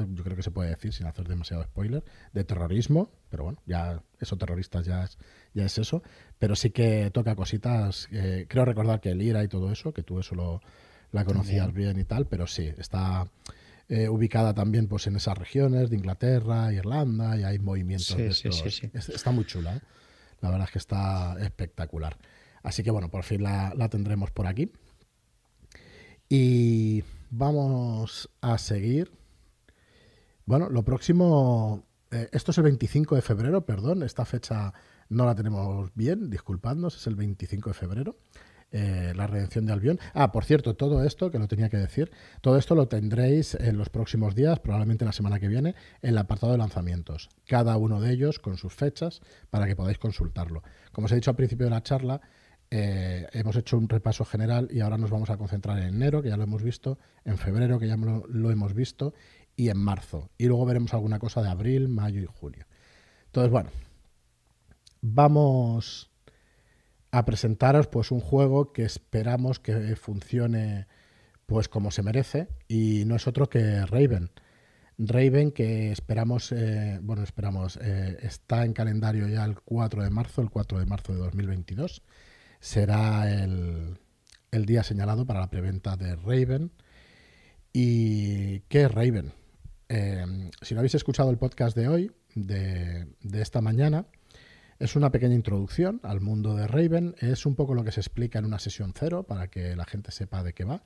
esto yo creo que se puede decir sin hacer demasiado spoiler, de terrorismo, pero bueno, ya eso terroristas ya es, ya es eso, pero sí que toca cositas, eh, creo recordar que el IRA y todo eso, que tú eso lo, la conocías bien y tal, pero sí, está eh, ubicada también pues en esas regiones de Inglaterra, Irlanda, y hay movimientos Sí, de sí, estos. sí, sí. Es- Está muy chula, ¿eh? la verdad es que está espectacular. Así que bueno, por fin la, la tendremos por aquí. Y vamos a seguir. Bueno, lo próximo, eh, esto es el 25 de febrero, perdón, esta fecha no la tenemos bien, disculpadnos, es el 25 de febrero. eh, la redención de Albión. Ah, por cierto, todo esto, que lo tenía que decir, todo esto lo tendréis en los próximos días, probablemente la semana que viene, en el apartado de lanzamientos. Cada uno de ellos con sus fechas para que podáis consultarlo. Como os he dicho al principio de la charla, eh, hemos hecho un repaso general y ahora nos vamos a concentrar en enero, que ya lo hemos visto, en febrero, que ya lo, lo hemos visto, y en marzo. Y luego veremos alguna cosa de abril, mayo y junio. Entonces, bueno, vamos a presentaros pues un juego que esperamos que funcione pues como se merece y no es otro que Raven. Raven que esperamos, eh, bueno, esperamos, eh, está en calendario ya el 4 de marzo, el 4 de marzo de 2022. Será el, el día señalado para la preventa de Raven. ¿Y qué es Raven? Eh, si no habéis escuchado el podcast de hoy, de, de esta mañana, es una pequeña introducción al mundo de Raven. Es un poco lo que se explica en una sesión cero para que la gente sepa de qué va.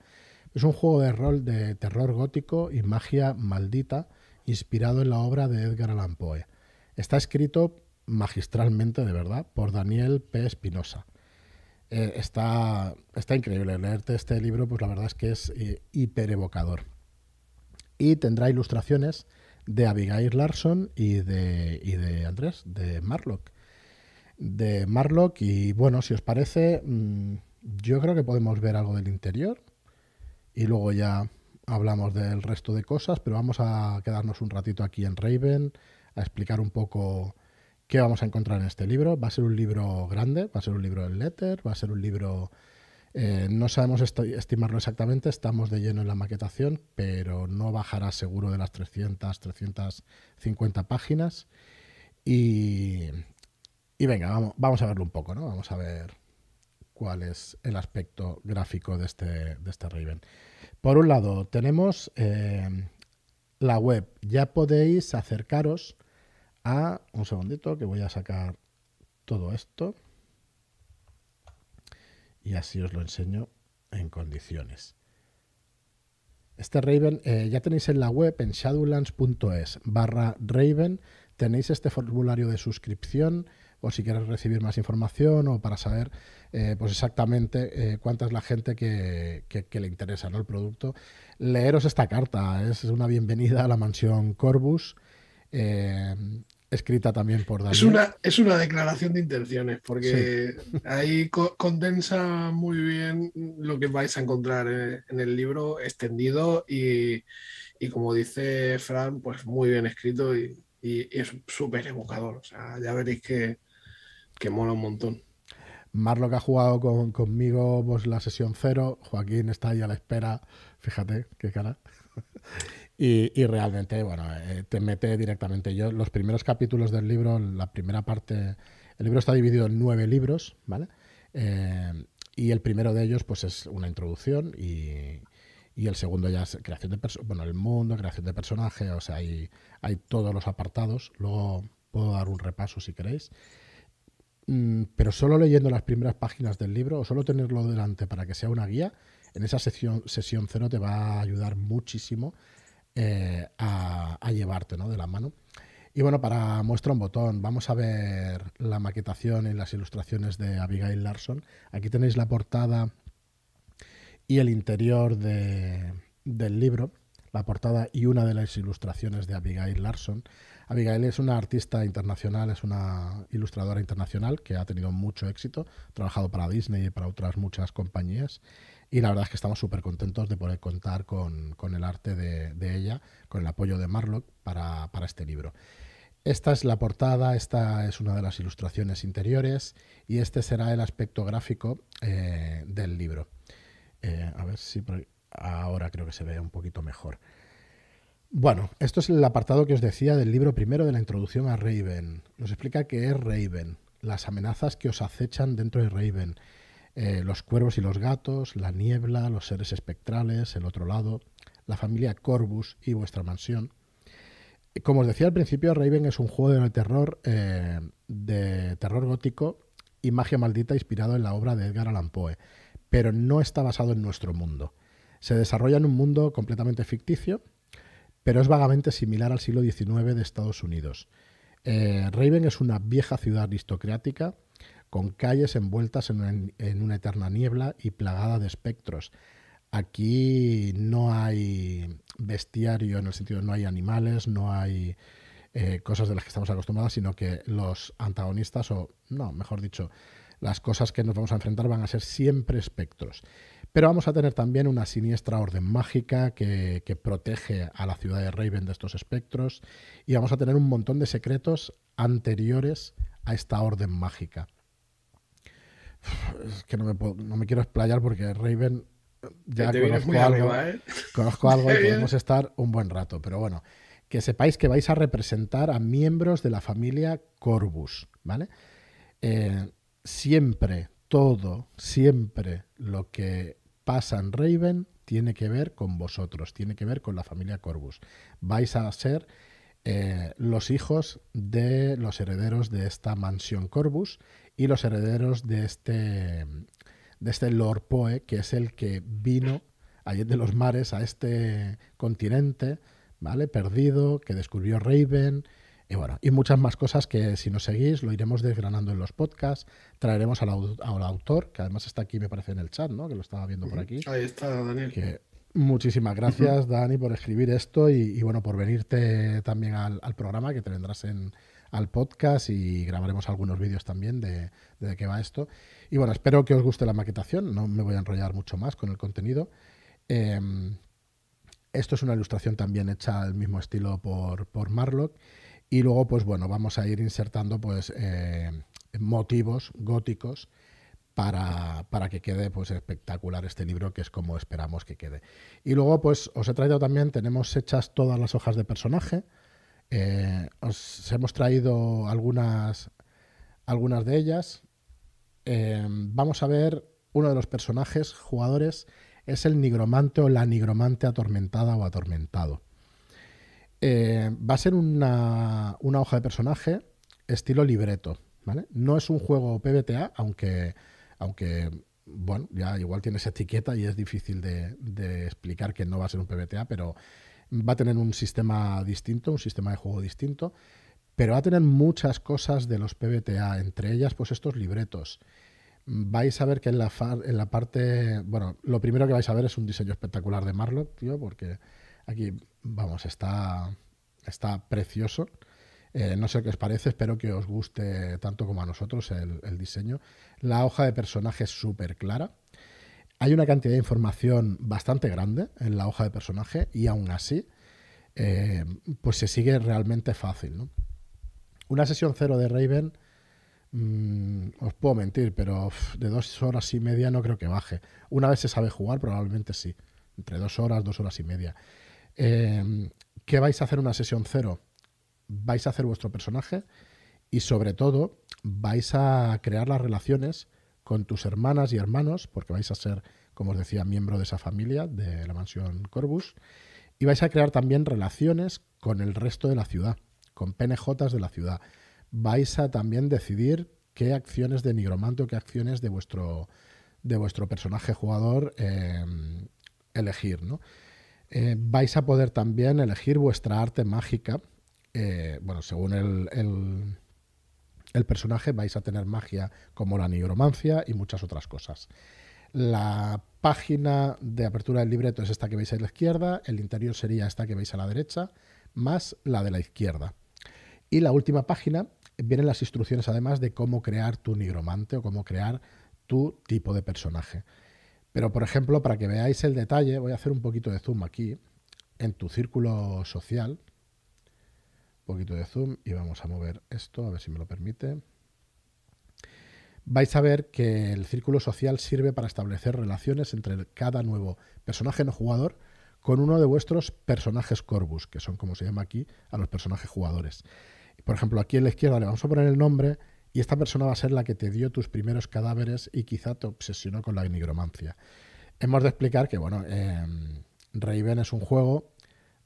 Es un juego de rol de terror gótico y magia maldita inspirado en la obra de Edgar Allan Poe. Está escrito magistralmente, de verdad, por Daniel P. Espinosa. Eh, está, está increíble leerte este libro, pues la verdad es que es eh, hiper evocador. Y tendrá ilustraciones de Abigail Larson y de, y de Andrés, de Marlock de Marlock y bueno, si os parece, mmm, yo creo que podemos ver algo del interior y luego ya hablamos del resto de cosas, pero vamos a quedarnos un ratito aquí en Raven a explicar un poco qué vamos a encontrar en este libro. Va a ser un libro grande, va a ser un libro en letter, va a ser un libro... Eh, no sabemos estimarlo exactamente, estamos de lleno en la maquetación, pero no bajará seguro de las 300, 350 páginas. Y, y venga, vamos, a verlo un poco, ¿no? Vamos a ver cuál es el aspecto gráfico de este, de este Raven. Por un lado, tenemos eh, la web. Ya podéis acercaros a... Un segundito que voy a sacar todo esto. Y así os lo enseño en condiciones. Este Raven eh, ya tenéis en la web, en shadowlands.es barra Raven, tenéis este formulario de suscripción o si quieres recibir más información o para saber eh, pues exactamente eh, cuánta es la gente que, que, le interesa ¿no? el producto. Leeros esta carta, es una bienvenida a la mansión Corbus, eh, escrita también por Daniel. Es una, es una declaración de intenciones, porque sí. ahí co condensa muy bien lo que vais a encontrar en, en el libro extendido y, y, como dice Fran, pues muy bien escrito y, y, y es súper evocador. O sea, ya veréis que, que mola un montón. Marlock ha jugado con, conmigo pues, la sesión cero, Joaquín está ahí a la espera, fíjate qué cara. Y, realmente, bueno, eh, te mete directamente. Yo, los primeros capítulos del libro, la primera parte, el libro está dividido en nueve libros, ¿vale? Eh, y el primero de ellos, pues es una introducción y, y el segundo ya es creación de bueno, el mundo, creación de personaje, o sea, hay, hay todos los apartados. Luego puedo dar un repaso si queréis. Mm, pero solo leyendo las primeras páginas del libro o solo tenerlo delante para que sea una guía, en esa sesión, sesión cero te va a ayudar muchísimo eh, a, llevarte ¿no? de la mano. Y bueno, para muestra un botón, vamos a ver la maquetación y las ilustraciones de Abigail Larson. Aquí tenéis la portada y el interior del libro, la portada y una de las ilustraciones de Abigail Larson. Abigail es una artista internacional, es una ilustradora internacional que ha tenido mucho éxito, ha trabajado para Disney y para otras muchas compañías. Y la verdad es que estamos súper contentos de poder contar con, el arte de, ella, con el apoyo de Marlock para, este libro. Esta es la portada, esta es una de las ilustraciones interiores y este será el aspecto gráfico eh, del libro. Eh, a ver si ahora creo que se ve un poquito mejor. Bueno, esto es el apartado que os decía del libro primero de la introducción a Raven. Nos explica qué es Raven, las amenazas que os acechan dentro de Raven, eh, los cuervos y los gatos, la niebla, los seres espectrales, el otro lado, la familia Corvus y vuestra mansión. Como os decía al principio, Raven es un juego de terror, eh, de terror gótico y magia maldita inspirado en la obra de Edgar Allan Poe, pero no está basado en nuestro mundo. Se desarrolla en un mundo completamente ficticio pero es vagamente similar al siglo XIX de Estados Unidos. Eh, Raven es una vieja ciudad aristocrática con calles envueltas en una, eterna niebla y plagada de espectros. Aquí no hay bestiario en el sentido de no hay animales, no hay eh, cosas de las que estamos acostumbrados, sino que los antagonistas, o no, mejor dicho, las cosas que nos vamos a enfrentar van a ser siempre espectros. Pero vamos a tener también una siniestra orden mágica que, protege a la ciudad de Raven de estos espectros y vamos a tener un montón de secretos anteriores a esta orden mágica. Es que no me, quiero explayar porque Raven ya conozco algo, ¿eh? conozco algo y [laughs] podemos estar un buen rato, pero bueno, que sepáis que vais a representar a miembros de la familia Corvus, ¿vale? Eh, siempre, todo, siempre lo que pasa en Raven tiene que ver con vosotros, tiene que ver con la familia Corvus. Vais a ser eh, los hijos de los herederos de esta mansión Corvus y los herederos de este, de este Lord Poe, que es el que vino allí de los mares a este continente, ¿vale? Perdido, que descubrió Raven, y bueno, y muchas más cosas que si nos seguís lo iremos desgranando en los podcasts. Traeremos al, autor, que además está aquí, me parece, en el chat, ¿no? Que lo estaba viendo por aquí. Ahí está, Daniel. muchísimas gracias, Dani, por escribir esto y, bueno, por venirte también al, programa, que te vendrás en, al podcast y grabaremos algunos vídeos también de, de, qué va esto. Y bueno, espero que os guste la maquetación, no me voy a enrollar mucho más con el contenido. Em, esto es una ilustración también hecha al mismo estilo por, por Marlock. Y luego, pues bueno, vamos a ir insertando pues eh, motivos góticos para, que quede pues espectacular este libro, que es como esperamos que quede. Y luego, pues os he traído también, tenemos hechas todas las hojas de personaje. Eh, os hemos traído algunas, algunas de ellas. Eh, vamos a ver uno de los personajes, jugadores, es el nigromante o la nigromante atormentada o atormentado. Eh, va a ser una, hoja de personaje estilo libreto. ¿vale? No es un juego PBTA, aunque, aunque bueno, ya igual tiene esa etiqueta y es difícil de, explicar que no va a ser un PBTA, pero va a tener un sistema distinto, un sistema de juego distinto, pero va a tener muchas cosas de los PBTA, entre ellas pues estos libretos. Vais a ver que en la, en la parte, bueno, lo primero que vais a ver es un diseño espectacular de Marlock, tío, porque Aquí, vamos, está, está precioso. Eh, no sé qué os parece, espero que os guste tanto como a nosotros el, diseño. La hoja de personaje es súper clara. Hay una cantidad de información bastante grande en la hoja de personaje y aún así, eh, pues se sigue realmente fácil. Una sesión cero de Raven Mm, os puedo mentir, pero de dos horas y media no creo que baje. Una vez se sabe jugar, probablemente sí. Entre dos horas, dos horas y media. Eh, ¿Qué vais a hacer una sesión cero? Vais a hacer vuestro personaje y sobre todo vais a crear las relaciones con tus hermanas y hermanos, porque vais a ser, como os decía, miembro de esa familia de la mansión Corbus, y vais a crear también relaciones con el resto de la ciudad, con PNJs de la ciudad vais a también decidir qué acciones de nigromante o qué acciones de vuestro, de vuestro personaje jugador em, elegir. ¿no? Eh, vais a poder también elegir vuestra arte mágica. Eh, bueno, según el, el, personaje vais a tener magia como la nigromancia y muchas otras cosas. La página de apertura del libreto es esta que veis a la izquierda, el interior sería esta que veis a la derecha, más la de la izquierda. Y la última página vienen las instrucciones además de cómo crear tu nigromante o cómo crear tu tipo de personaje. Pero, por ejemplo, para que veáis el detalle, voy a hacer un poquito de zoom aquí, en tu círculo social. Poquito de zoom y vamos a mover esto, a ver si me lo permite. Vais a ver que el círculo social sirve para establecer relaciones entre cada nuevo personaje no jugador con uno de vuestros personajes Corvus, que son como se llama aquí a los personajes jugadores. Por ejemplo, aquí en la izquierda le vamos a poner el nombre y esta persona va a ser la que te dio tus primeros cadáveres y quizá te obsesionó con la nigromancia. Hemos de explicar que, bueno, em, Raven es un juego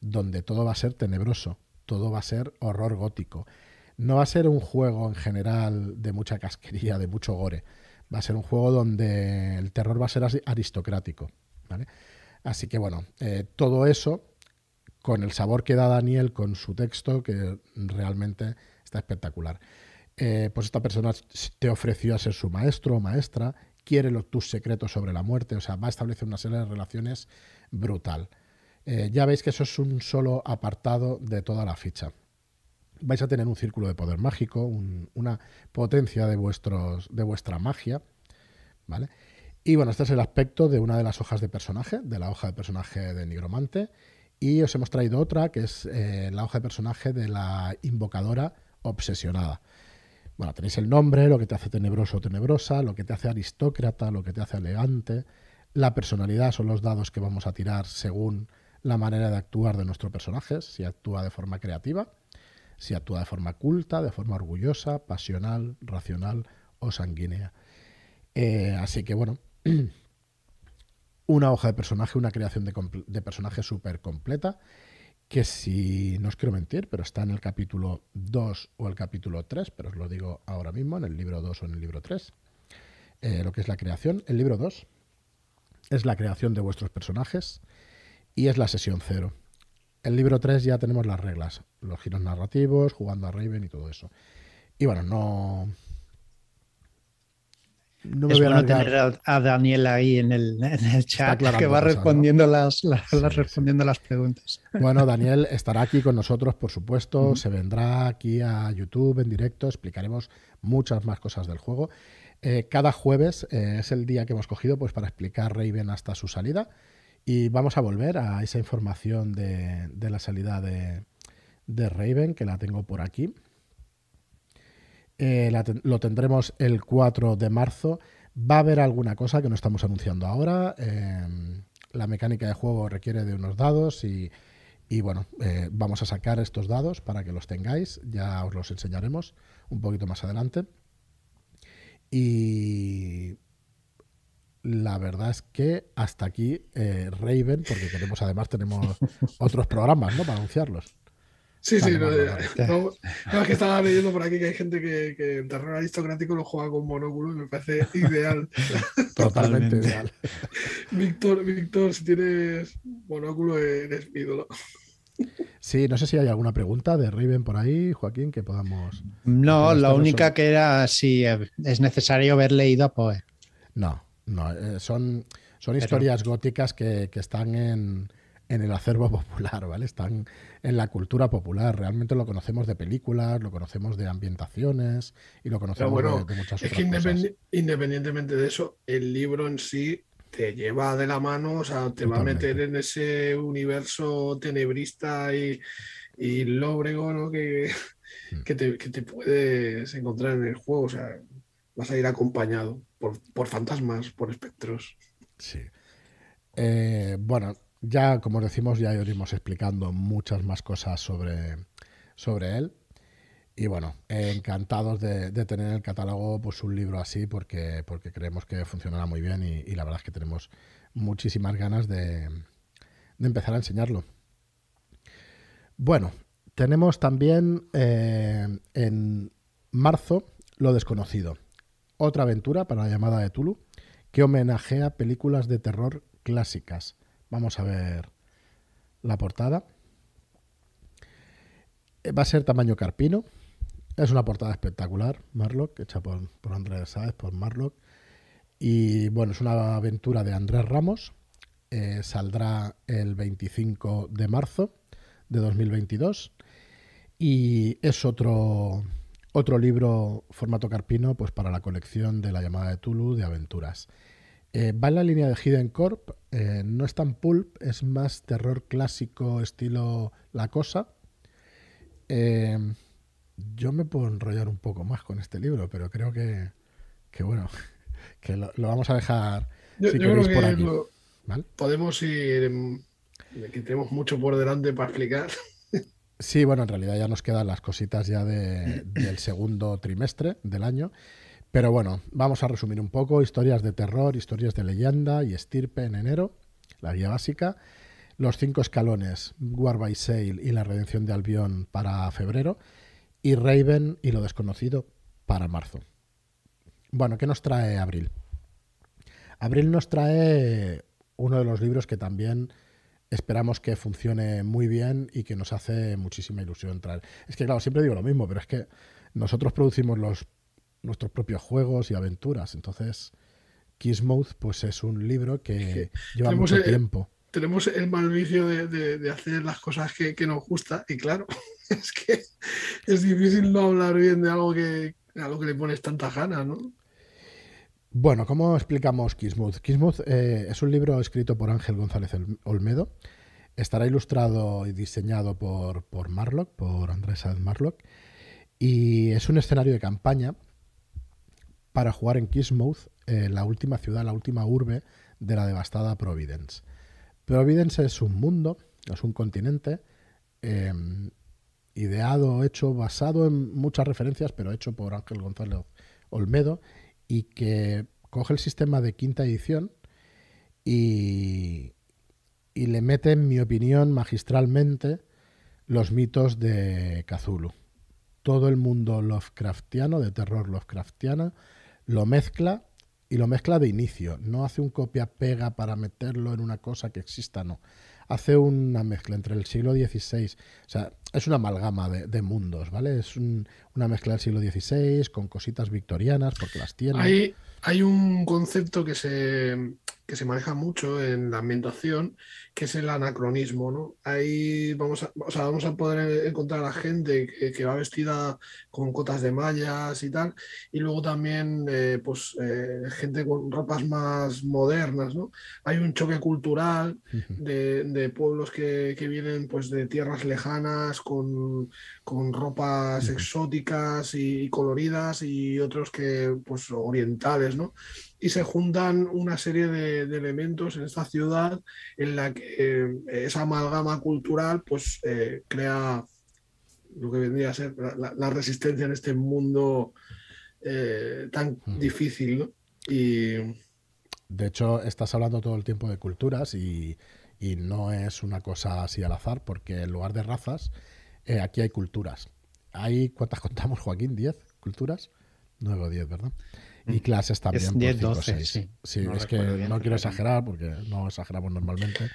donde todo va a ser tenebroso, todo va a ser horror gótico. No va a ser un juego en general de mucha casquería, de mucho gore. Va a ser un juego donde el terror va a ser aristocrático. Así que bueno, eh, todo eso con el sabor que da Daniel con su texto, que realmente está espectacular. Eh, pues esta persona te ofreció a ser su maestro o maestra, quiere los, tus secretos sobre la muerte, o sea, va a establecer una serie de relaciones brutal. Eh, ya veis que eso es un solo apartado de toda la ficha. Vais a tener un círculo de poder mágico, una potencia de, vuestros, de vuestra magia, ¿vale? Y bueno, este es el aspecto de una de las hojas de personaje, de la hoja de personaje de Nigromante. Y os hemos traído otra, que es eh, la hoja de personaje de la invocadora obsesionada. Bueno, tenéis el nombre, lo que te hace tenebroso o tenebrosa, lo que te hace aristócrata, lo que te hace elegante. La personalidad son los dados que vamos a tirar según la manera de actuar de nuestro personaje, si actúa de forma creativa, si actúa de forma culta, de forma orgullosa, pasional, racional o sanguínea. Eh, así que bueno, [clears throat] una hoja de personaje, una creación de, personaje súper completa, que si no os quiero mentir, pero está en el capítulo 2 o el capítulo 3, pero os lo digo ahora mismo, en el libro 2 o en el libro 3, eh, lo que es la creación. El libro 2 es la creación de vuestros personajes y es la sesión 0. El libro 3 ya tenemos las reglas, los giros narrativos, jugando a Raven y todo eso. Y bueno, no, no me es voy bueno tener a, Daniel ahí en el, chat que va respondiendo, las, respondiendo las preguntas. Bueno, Daniel estará aquí con nosotros, por supuesto. Se vendrá aquí a YouTube en directo. Explicaremos muchas más cosas del juego. Eh, cada jueves eh, es el día que hemos cogido pues, para explicar Raven hasta su salida. Y vamos a volver a esa información de, la salida de, de Raven, que la tengo por aquí. Eh, lo tendremos el 4 de marzo. Va a haber alguna cosa que no estamos anunciando ahora. Em, la mecánica de juego requiere de unos dados y, bueno, eh, vamos a sacar estos dados para que los tengáis. Ya os los enseñaremos un poquito más adelante. Y la verdad es que hasta aquí eh, Raven, porque tenemos además tenemos [laughs] otros programas ¿no? para anunciarlos. Sí, sí, no, es que estaba leyendo por aquí que hay gente que, que el terror aristocrático lo juega con monóculo y me parece [laughs] ideal. Totalmente ideal. [laughs] Víctor, Víctor, si tienes monóculo eres mi ídolo. Sí, no sé si hay alguna pregunta de Raven por ahí, Joaquín, que podamos. No, la única que era si es necesario haber leído a Poe. No, no, eh, son, son historias góticas que, que están en, en el acervo [laughs] popular, ¿vale? Están en la cultura popular. Realmente lo conocemos de películas, lo conocemos de ambientaciones y lo conocemos de, muchas es que cosas. Independientemente de eso, el libro en sí te lleva de la mano, o sea, te va a meter en ese universo tenebrista y, y lóbrego, ¿no? Que, hmm. que, te, puedes encontrar en el juego. O sea, vas a ir acompañado por, fantasmas, por espectros. Sí. Eh, bueno, ya como decimos, ya iremos explicando muchas más cosas sobre, sobre él. Y bueno, encantados de, tener en el catálogo pues, un libro así porque, porque creemos que funcionará muy bien y, la verdad es que tenemos muchísimas ganas de, empezar a enseñarlo. Bueno, tenemos también eh, en marzo Lo desconocido, otra aventura para la llamada de Tulu que homenajea películas de terror clásicas. Vamos a ver la portada. Va a ser tamaño carpino, es una portada espectacular, Marlock, hecha por, por Andrés Sáez, por Marlock. Y bueno, es una aventura de Andrés Ramos. Eh, saldrá el 25 de marzo de 2022. Y es otro, otro libro formato carpino pues para la colección de la llamada de Tulu de aventuras. Eh, va en la línea de Hidden Corp, eh, no es tan pulp, es más terror clásico estilo La Cosa. Yo me puedo enrollar un poco más con este libro, pero creo que, bueno, [laughs] que lo, vamos a dejar si queréis por aquí. Podemos ir, que tenemos mucho por delante para explicar. Sí, bueno, en realidad ya nos quedan las cositas ya del segundo trimestre del año. Pero bueno, vamos a resumir un poco. Historias de terror, historias de leyenda y estirpe en enero, la guía básica. Los cinco escalones, War by Sail y la redención de Albión para febrero y Raven y lo desconocido para marzo. Bueno, ¿qué nos trae Abril? Abril nos trae uno de los libros que también esperamos que funcione muy bien y que nos hace muchísima ilusión traer. Es que, claro, siempre digo lo mismo, pero es que nosotros producimos los, nuestros propios juegos y aventuras. Entonces, Kissmouth pues es un libro que lleva mucho tiempo tenemos el mal vicio de, hacer las cosas que, nos gusta y claro, [laughs] es que es difícil no hablar bien de algo que, algo que le pones tanta gana, ¿no? Bueno, ¿cómo explicamos Kismuth? Kismuth eh, es un libro escrito por Ángel González Olmedo. Estará ilustrado y diseñado por, por Marlock, por Andrés Sáenz Marlock. Y es un escenario de campaña para jugar en Kismuth, eh, la última ciudad, la última urbe de la devastada Providence. Providence es un mundo, es un continente em, ideado, hecho, basado en muchas referencias, pero hecho por Ángel González Olmedo y que coge el sistema de quinta edición y, y le mete, en mi opinión, magistralmente los mitos de Cthulhu. Todo el mundo Lovecraftiano, de terror Lovecraftiana, lo mezcla y lo mezcla de inicio. No hace un copia-pega para meterlo en una cosa que exista, no. Hace una mezcla entre el siglo XVI, o sea, es una amalgama de, mundos, ¿vale? Es una mezcla del siglo XVI con cositas victorianas, porque las tiene. Hay, hay un concepto que se, que se maneja mucho en la ambientación, que es el anacronismo, ¿no? Ahí vamos a, o sea, vamos a poder encontrar a gente que, va vestida con cotas de mallas y tal, y luego también eh, pues eh, gente con ropas más modernas, ¿no? Hay un choque cultural de, pueblos que, vienen pues de tierras lejanas con, ropas exóticas y, coloridas y otros que pues orientales, ¿no? Y se juntan una serie de, elementos en esta ciudad en la que eh, esa amalgama cultural pues eh, crea lo que vendría a ser la, resistencia en este mundo eh, tan difícil. Y... De hecho, estás hablando todo el tiempo de culturas y, no es una cosa así al azar, porque en lugar de razas, aquí hay culturas. ¿Hay cuántas contamos, Joaquín? ¿10 culturas? 9 o 10, ¿verdad? Y clases también. Es 10, 12, sí. Sí, es que no quiero exagerar porque no exageramos normalmente,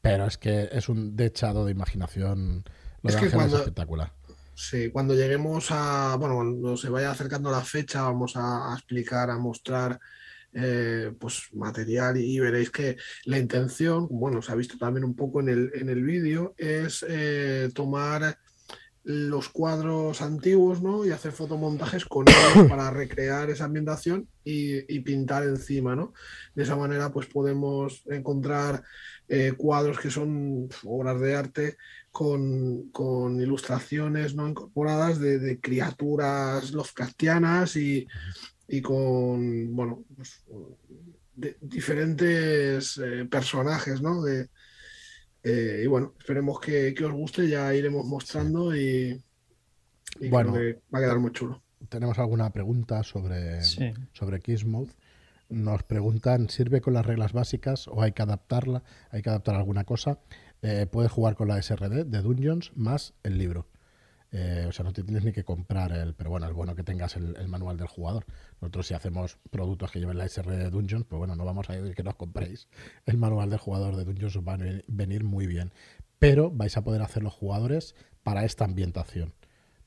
pero es que es un dechado de imaginación. Lo de cuando, es espectacular. Sí, cuando lleguemos a, bueno, cuando se vaya acercando la fecha, vamos a, explicar, a mostrar eh, pues material y veréis que la intención, bueno, se ha visto también un poco en el, en el vídeo, es eh, tomar los cuadros antiguos ¿no? y hacer fotomontajes con ellos para recrear esa ambientación y, pintar encima. ¿no? De esa manera pues podemos encontrar eh, cuadros que son obras de arte con, ilustraciones no incorporadas de, criaturas Lovecraftianas y, y con, bueno, pues, diferentes eh, personajes, ¿no? De, eh, y bueno, esperemos que, os guste, ya iremos mostrando y, bueno, va a quedar muy chulo. Tenemos alguna pregunta sobre, sobre Mode. Nos preguntan, ¿sirve con las reglas básicas o hay que adaptarla? ¿Hay que adaptar alguna cosa? Eh, puedes jugar con la SRD de Dungeons más el libro. Eh, o sea, no te tienes ni que comprar el. Pero bueno, es bueno que tengas el, manual del jugador. Nosotros, si hacemos productos que lleven la SRD de Dungeons, pues bueno, no vamos a decir que nos compréis el manual del jugador de Dungeons, os va a venir muy bien. Pero vais a poder hacer los jugadores para esta ambientación.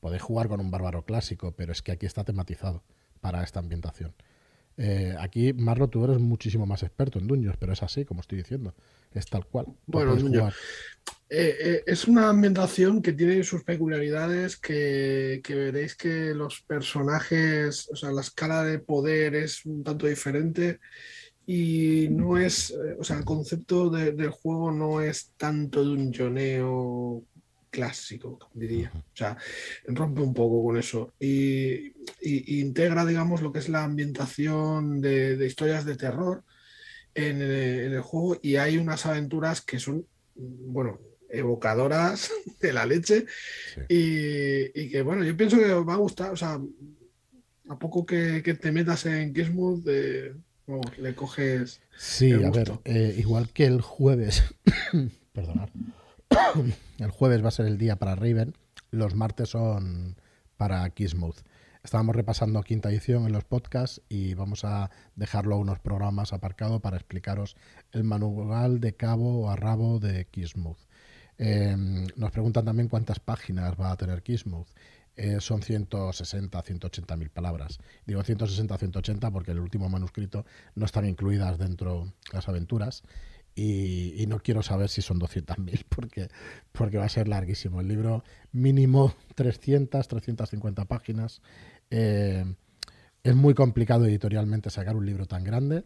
Podéis jugar con un bárbaro clásico, pero es que aquí está tematizado para esta ambientación. Eh, aquí, Marlo, tú eres muchísimo más experto en Dungeons, pero es así, como estoy diciendo. Es tal cual. Bueno, eh, eh, es una ambientación que tiene sus peculiaridades, que, veréis que los personajes, o sea, la escala de poder es un tanto diferente y no es, o sea, el concepto del juego no es tanto de un joneo clásico, diría. O sea, rompe un poco con eso. Y, integra, digamos, lo que es la ambientación de, historias de terror en, el juego. Y hay unas aventuras que son, bueno, evocadoras [laughs] de la leche. Y, que, bueno, yo pienso que os va a gustar. O sea, a poco que, te metas en Kismuth, le coges. Sí, a ver, eh, igual que el jueves. [coughs] Perdonad [coughs] el jueves va a ser el día para Raven, los martes son para Kissmouth. Estábamos repasando quinta edición en los podcasts y vamos a dejarlo unos programas aparcado para explicaros el manual de cabo a rabo de Kissmouth. Em, nos preguntan también cuántas páginas va a tener Kissmouth. Eh, son 160, 180 mil palabras. Digo 160, 180 porque el último manuscrito no están incluidas dentro las aventuras y, no quiero saber si son 200.000 [laughs] porque, porque va a ser larguísimo. El libro mínimo 300, 350 páginas. Eh, es muy complicado editorialmente sacar un libro tan grande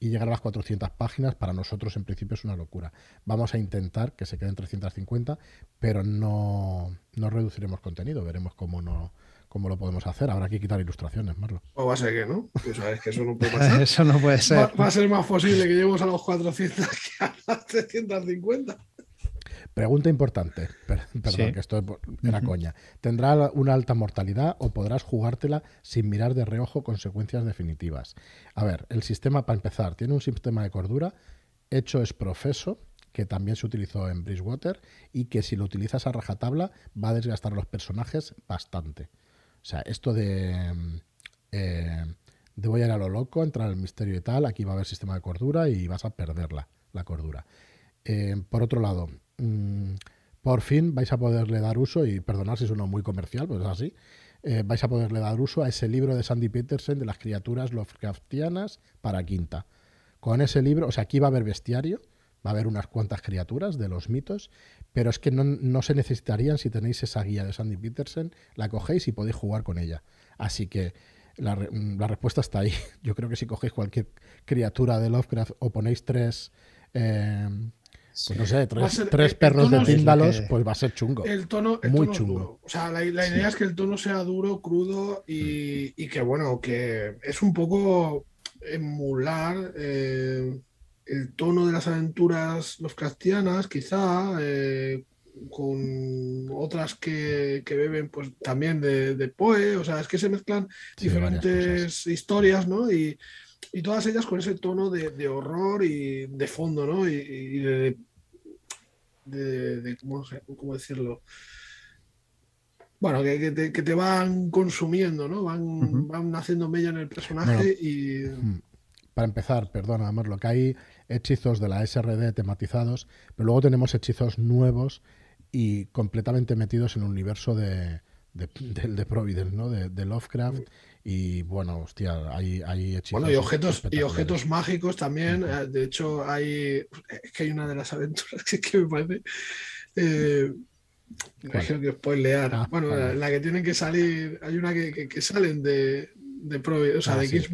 y llegar a las 400 páginas para nosotros en principio es una locura. Vamos a intentar que se queden 350, pero no, no reduciremos contenido, veremos cómo no, cómo lo podemos hacer. Habrá que quitar ilustraciones, Marlo. O va a ser que no. sabes que eso no puede [laughs] pasar. eso no puede ser. Va, a ser más posible que lleguemos a los 400 que a las 350. Pregunta importante, [laughs] perdón, que esto es una coña. ¿Tendrá una alta mortalidad o podrás jugártela sin mirar de reojo consecuencias definitivas? A ver, el sistema, para empezar, tiene un sistema de cordura hecho es profeso, que también se utilizó en Bridgewater, y que si lo utilizas a rajatabla va a desgastar a los personajes bastante. O sea, esto de, eh, de voy a ir a lo loco, entrar al misterio y tal, aquí va a haber sistema de cordura y vas a perderla, la cordura. Eh, por otro lado, mm, por fin vais a poderle dar uso, y perdonad si suena muy comercial, pero es así, eh, vais a poderle dar uso a ese libro de Sandy Peterson de las criaturas Lovecraftianas para quinta. Con ese libro, o sea, aquí va a haber bestiario, va a haber unas cuantas criaturas de los mitos, pero es que no, se necesitarían si tenéis esa guía de Sandy Peterson, la cogéis y podéis jugar con ella. Así que la, respuesta está ahí. [laughs] Yo creo que si cogéis cualquier criatura de Lovecraft o ponéis tres... Eh, pues no sé, tres, perros de Tíndalos, pues va a ser chungo. El tono, muy chungo. O sea, la, idea es que el tono sea duro, crudo y, y, que, bueno, que es un poco emular eh, el tono de las aventuras Lovecraftianas, quizá, eh, con otras que, beben pues también de, Poe, o sea, es que se mezclan diferentes historias, ¿no? Y, todas ellas con ese tono de, horror y de fondo, ¿no? Y, de, ¿cómo, decirlo? Bueno, que, te, van consumiendo, ¿no? Van, van haciendo mella en el personaje y... Para empezar, perdona, lo que hay hechizos de la SRD tematizados, pero luego tenemos hechizos nuevos y completamente metidos en el universo de, de, Providence, ¿no? De, Lovecraft. Y bueno, hostia, hay, hay hechizos. Bueno, y objetos, y objetos mágicos también. Eh, de hecho, hay. Es que hay una de las aventuras [laughs] que, me parece. Eh, imagino que spoilear. Ah, bueno, la, que tienen que salir. Hay una que, que, salen de, de Providence, o sea, ah, de sí.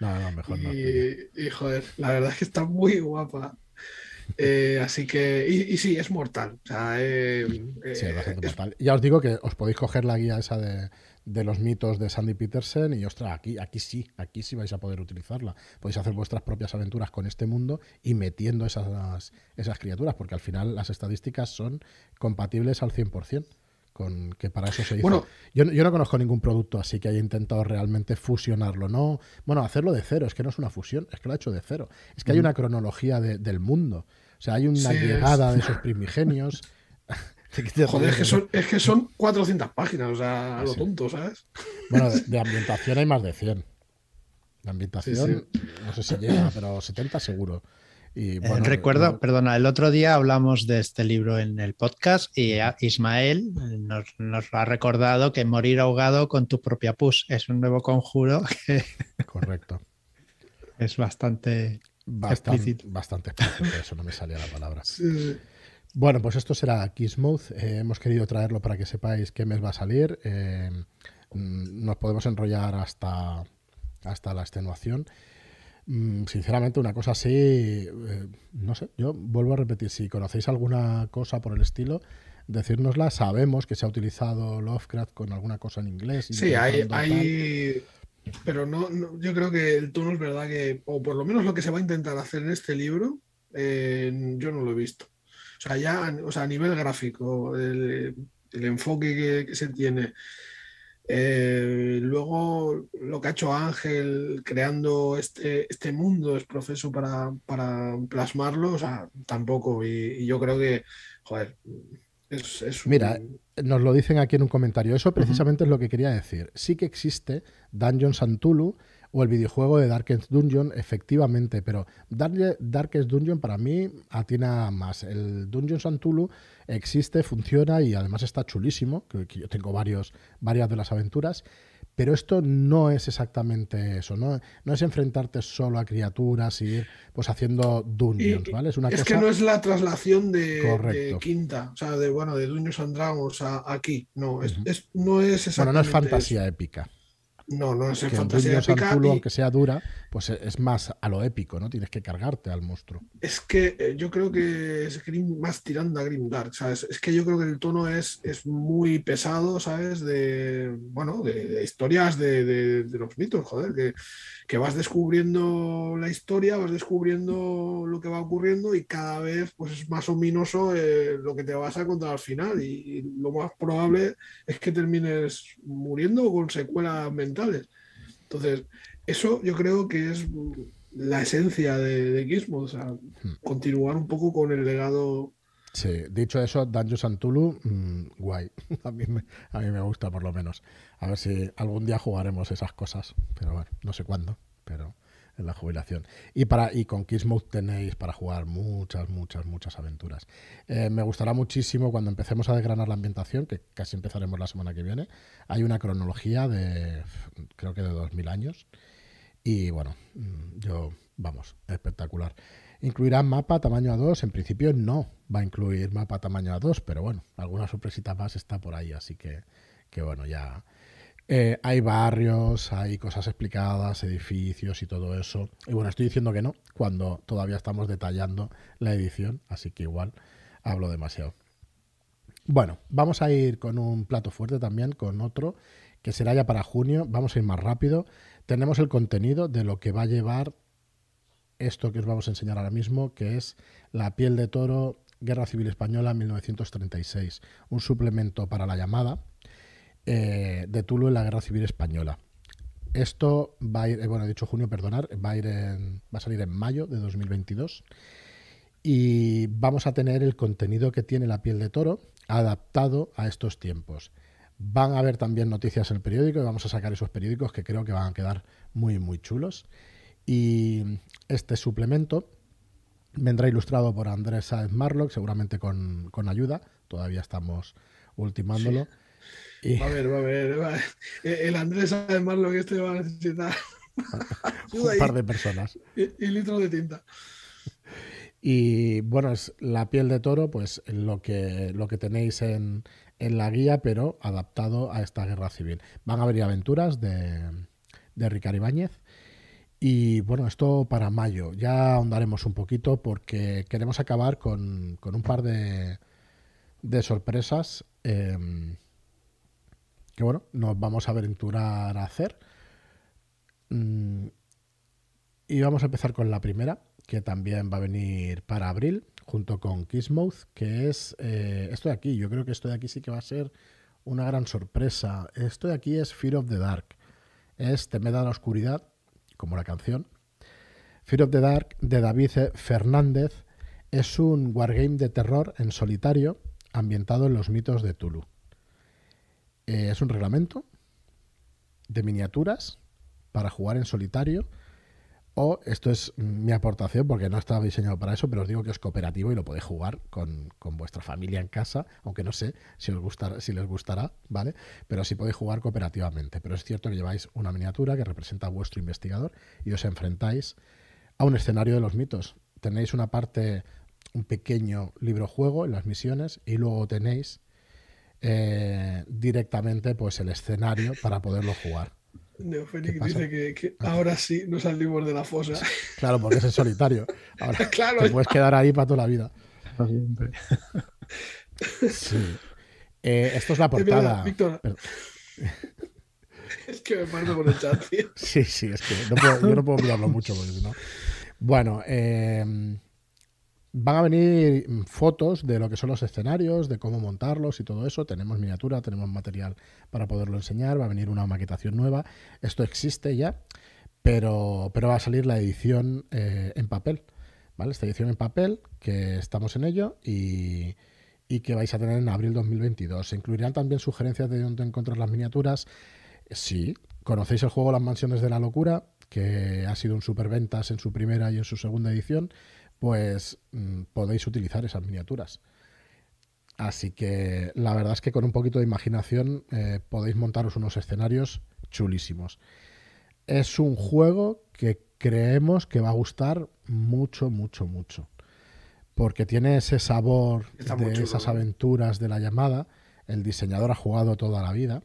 No, no, mejor y, no. Y joder, la verdad es que está muy guapa. [laughs] Eh, así que, y, sí, es mortal. sí, es bastante mortal. Ya os digo que os podéis coger la guía esa de, de los mitos de Sandy Peterson y ostras, aquí, aquí sí, aquí sí vais a poder utilizarla. Podéis hacer vuestras propias aventuras con este mundo y metiendo esas, esas criaturas, porque al final las estadísticas son compatibles al 100%. Con, que para eso se hizo. Bueno, yo, yo, no conozco ningún producto así que haya intentado realmente fusionarlo. No, bueno, hacerlo de cero, es que no es una fusión, es que lo ha hecho de cero. Es que hay una cronología del mundo. O sea, hay una llegada de esos primigenios. [laughs] Joder, es que, son, es que son 400 páginas, o sea, a lo tonto, ¿sabes? Bueno, [laughs] de, ambientación hay más de 100. De ambientación, no sé si llega, pero 70 seguro. Y eh, bueno, Recuerdo, perdona, el otro día hablamos de este libro en el podcast y Ismael nos, nos, ha recordado que morir ahogado con tu propia pus es un nuevo conjuro [laughs] que Correcto. es bastante, bastante explícito. Bastante explícito, eso no me salía la palabra. Sí. Bueno, pues esto será Kismuth. Eh, hemos querido traerlo para que sepáis qué mes va a salir. Eh, mm, nos podemos enrollar hasta, hasta la extenuación. Mm, sinceramente, una cosa así, eh, no sé, yo vuelvo a repetir, si conocéis alguna cosa por el estilo, decírnosla. Sabemos que se ha utilizado Lovecraft con alguna cosa en inglés. Sí, hay, hay, pero no, yo creo que el tono es verdad que, o por lo menos lo que se va a intentar hacer en este libro, yo no lo he visto. O sea, ya o sea, a nivel gráfico, el, enfoque que, se tiene. Eh, luego lo que ha hecho Ángel creando este, este mundo es proceso para, plasmarlo, o sea, tampoco. Y, yo creo que, joder, es, Mira, nos lo dicen aquí en un comentario. Eso precisamente es lo que quería decir. Sí que existe Dungeons Antulu o el videojuego de Darkest Dungeon, efectivamente, pero Darkest Dungeon para mí atina más. El Dungeon Santulu existe, funciona y además está chulísimo, que, yo tengo varios, varias de las aventuras, pero esto no es exactamente eso, no, no es enfrentarte solo a criaturas y ir pues haciendo dungeons, ¿vale? Es, una es que no es la traslación de, quinta, o sea, de bueno, de Dungeons and Dragons a aquí, no, es, no es Bueno, no es fantasía épica. No, no es en fantasía épica. aunque sea dura, pues es más a lo épico, ¿no? Tienes que cargarte al monstruo. Es que eh, yo creo que es más tirando a Grim Dark, ¿sabes? Es que yo creo que el tono es, es muy pesado, ¿sabes? De, bueno, de, historias de, los mitos, joder, que, que, vas descubriendo la historia, vas descubriendo lo que va ocurriendo y cada vez pues es más ominoso eh, lo que te vas a contar al final y, y lo más probable es que termines muriendo con secuelas entonces, eso yo creo que es la esencia de, de Gizmo, o sea, hmm. continuar un poco con el legado. Sí, dicho eso, Dungeons Santulu, mm, guay. [laughs] A mí, me, a mí me gusta por lo menos. A ver si algún día jugaremos esas cosas, pero bueno, no sé cuándo, pero en la jubilación. Y, para, y con Kismuth tenéis para jugar muchas, muchas, muchas aventuras. Eh, me gustará muchísimo cuando empecemos a desgranar la ambientación, que casi empezaremos la semana que viene. Hay una cronología de, creo que de 2000 años. Y bueno, mm, yo, vamos, espectacular. ¿Incluirá mapa tamaño A2? En principio no va a incluir mapa tamaño A2, pero bueno, alguna sorpresita más está por ahí, así que, que bueno, ya eh, hay barrios, hay cosas explicadas, edificios y todo eso. Y bueno, estoy diciendo que no, cuando todavía estamos detallando la edición, así que igual hablo demasiado. Bueno, vamos a ir con un plato fuerte también, con otro, que será ya para junio. Vamos a ir más rápido. Tenemos el contenido de lo que va a llevar esto que os vamos a enseñar ahora mismo, que es La piel de toro, Guerra Civil Española 1936. Un suplemento para la llamada eh, de Tulu en la Guerra Civil Española. Esto va a ir, eh, bueno, he dicho junio, perdonar, va a, va a salir en mayo de 2022 y vamos a tener el contenido que tiene la piel de toro adaptado a estos tiempos. Van a haber también noticias en el periódico y vamos a sacar esos periódicos que creo que van a quedar muy, muy chulos. Y este suplemento vendrá ilustrado por Andrés Saez Marlock, seguramente con, ayuda, todavía estamos ultimándolo. Va a ver, va a ver. El Andrés además lo que este va a necesitar. [laughs] un par de personas. Y, litros de tinta. Y bueno, es la piel de toro, pues lo que, lo que tenéis en, la guía, pero adaptado a esta guerra civil. Van a haber aventuras de, de Ricard Ibáñez. Y bueno, esto para mayo. Ya ahondaremos un poquito porque queremos acabar con, un par de, de sorpresas em, que bueno, nos vamos a aventurar a hacer. Mm, y vamos a empezar con la primera, que también va a venir para abril, junto con Kissmouth, que es eh, esto de aquí. Yo creo que esto de aquí sí que va a ser una gran sorpresa. Esto de aquí es Fear of the Dark. Es Temed a la Oscuridad, como la canción. Fear of the Dark de David Fernández es un wargame de terror en solitario ambientado en los mitos de Tulu. Eh, es un reglamento de miniaturas para jugar en solitario o esto es mi aportación porque no estaba diseñado para eso, pero os digo que es cooperativo y lo podéis jugar con, vuestra familia en casa, aunque no sé si os gustará, si les gustará, ¿vale? Pero sí podéis jugar cooperativamente. Pero es cierto que lleváis una miniatura que representa a vuestro investigador y os enfrentáis a un escenario de los mitos. Tenéis una parte, un pequeño libro juego en las misiones y luego tenéis eh, directamente pues el escenario para poderlo jugar. Neofenix dice que, ah. ahora sí nos salimos de la fosa. Claro, porque es en solitario. Ahora [laughs] claro, te puedes quedar ahí para toda la vida. Sí. Eh, esto es la portada. Víctor. [laughs] Es que me parto con el chat, tío. Sí, sí, es que no puedo, yo no puedo mirarlo mucho porque si no. Bueno, eh, Van a venir fotos de lo que son los escenarios, de cómo montarlos y todo eso. Tenemos miniatura, tenemos material para poderlo enseñar. Va a venir una maquetación nueva. Esto existe ya, pero, pero va a salir la edición eh, en papel. ¿vale? Esta edición en papel, que estamos en ello y, y que vais a tener en abril 2022. Se incluirán también sugerencias de dónde encontrar las miniaturas. Sí, conocéis el juego Las Mansiones de la Locura, que ha sido un superventas en su primera y en su segunda edición pues mm, podéis utilizar esas miniaturas. Así que la verdad es que con un poquito de imaginación eh, podéis montaros unos escenarios chulísimos. Es un juego que creemos que va a gustar mucho, mucho, mucho. Porque tiene ese sabor de esas aventuras de la llamada. El diseñador ha jugado toda la vida,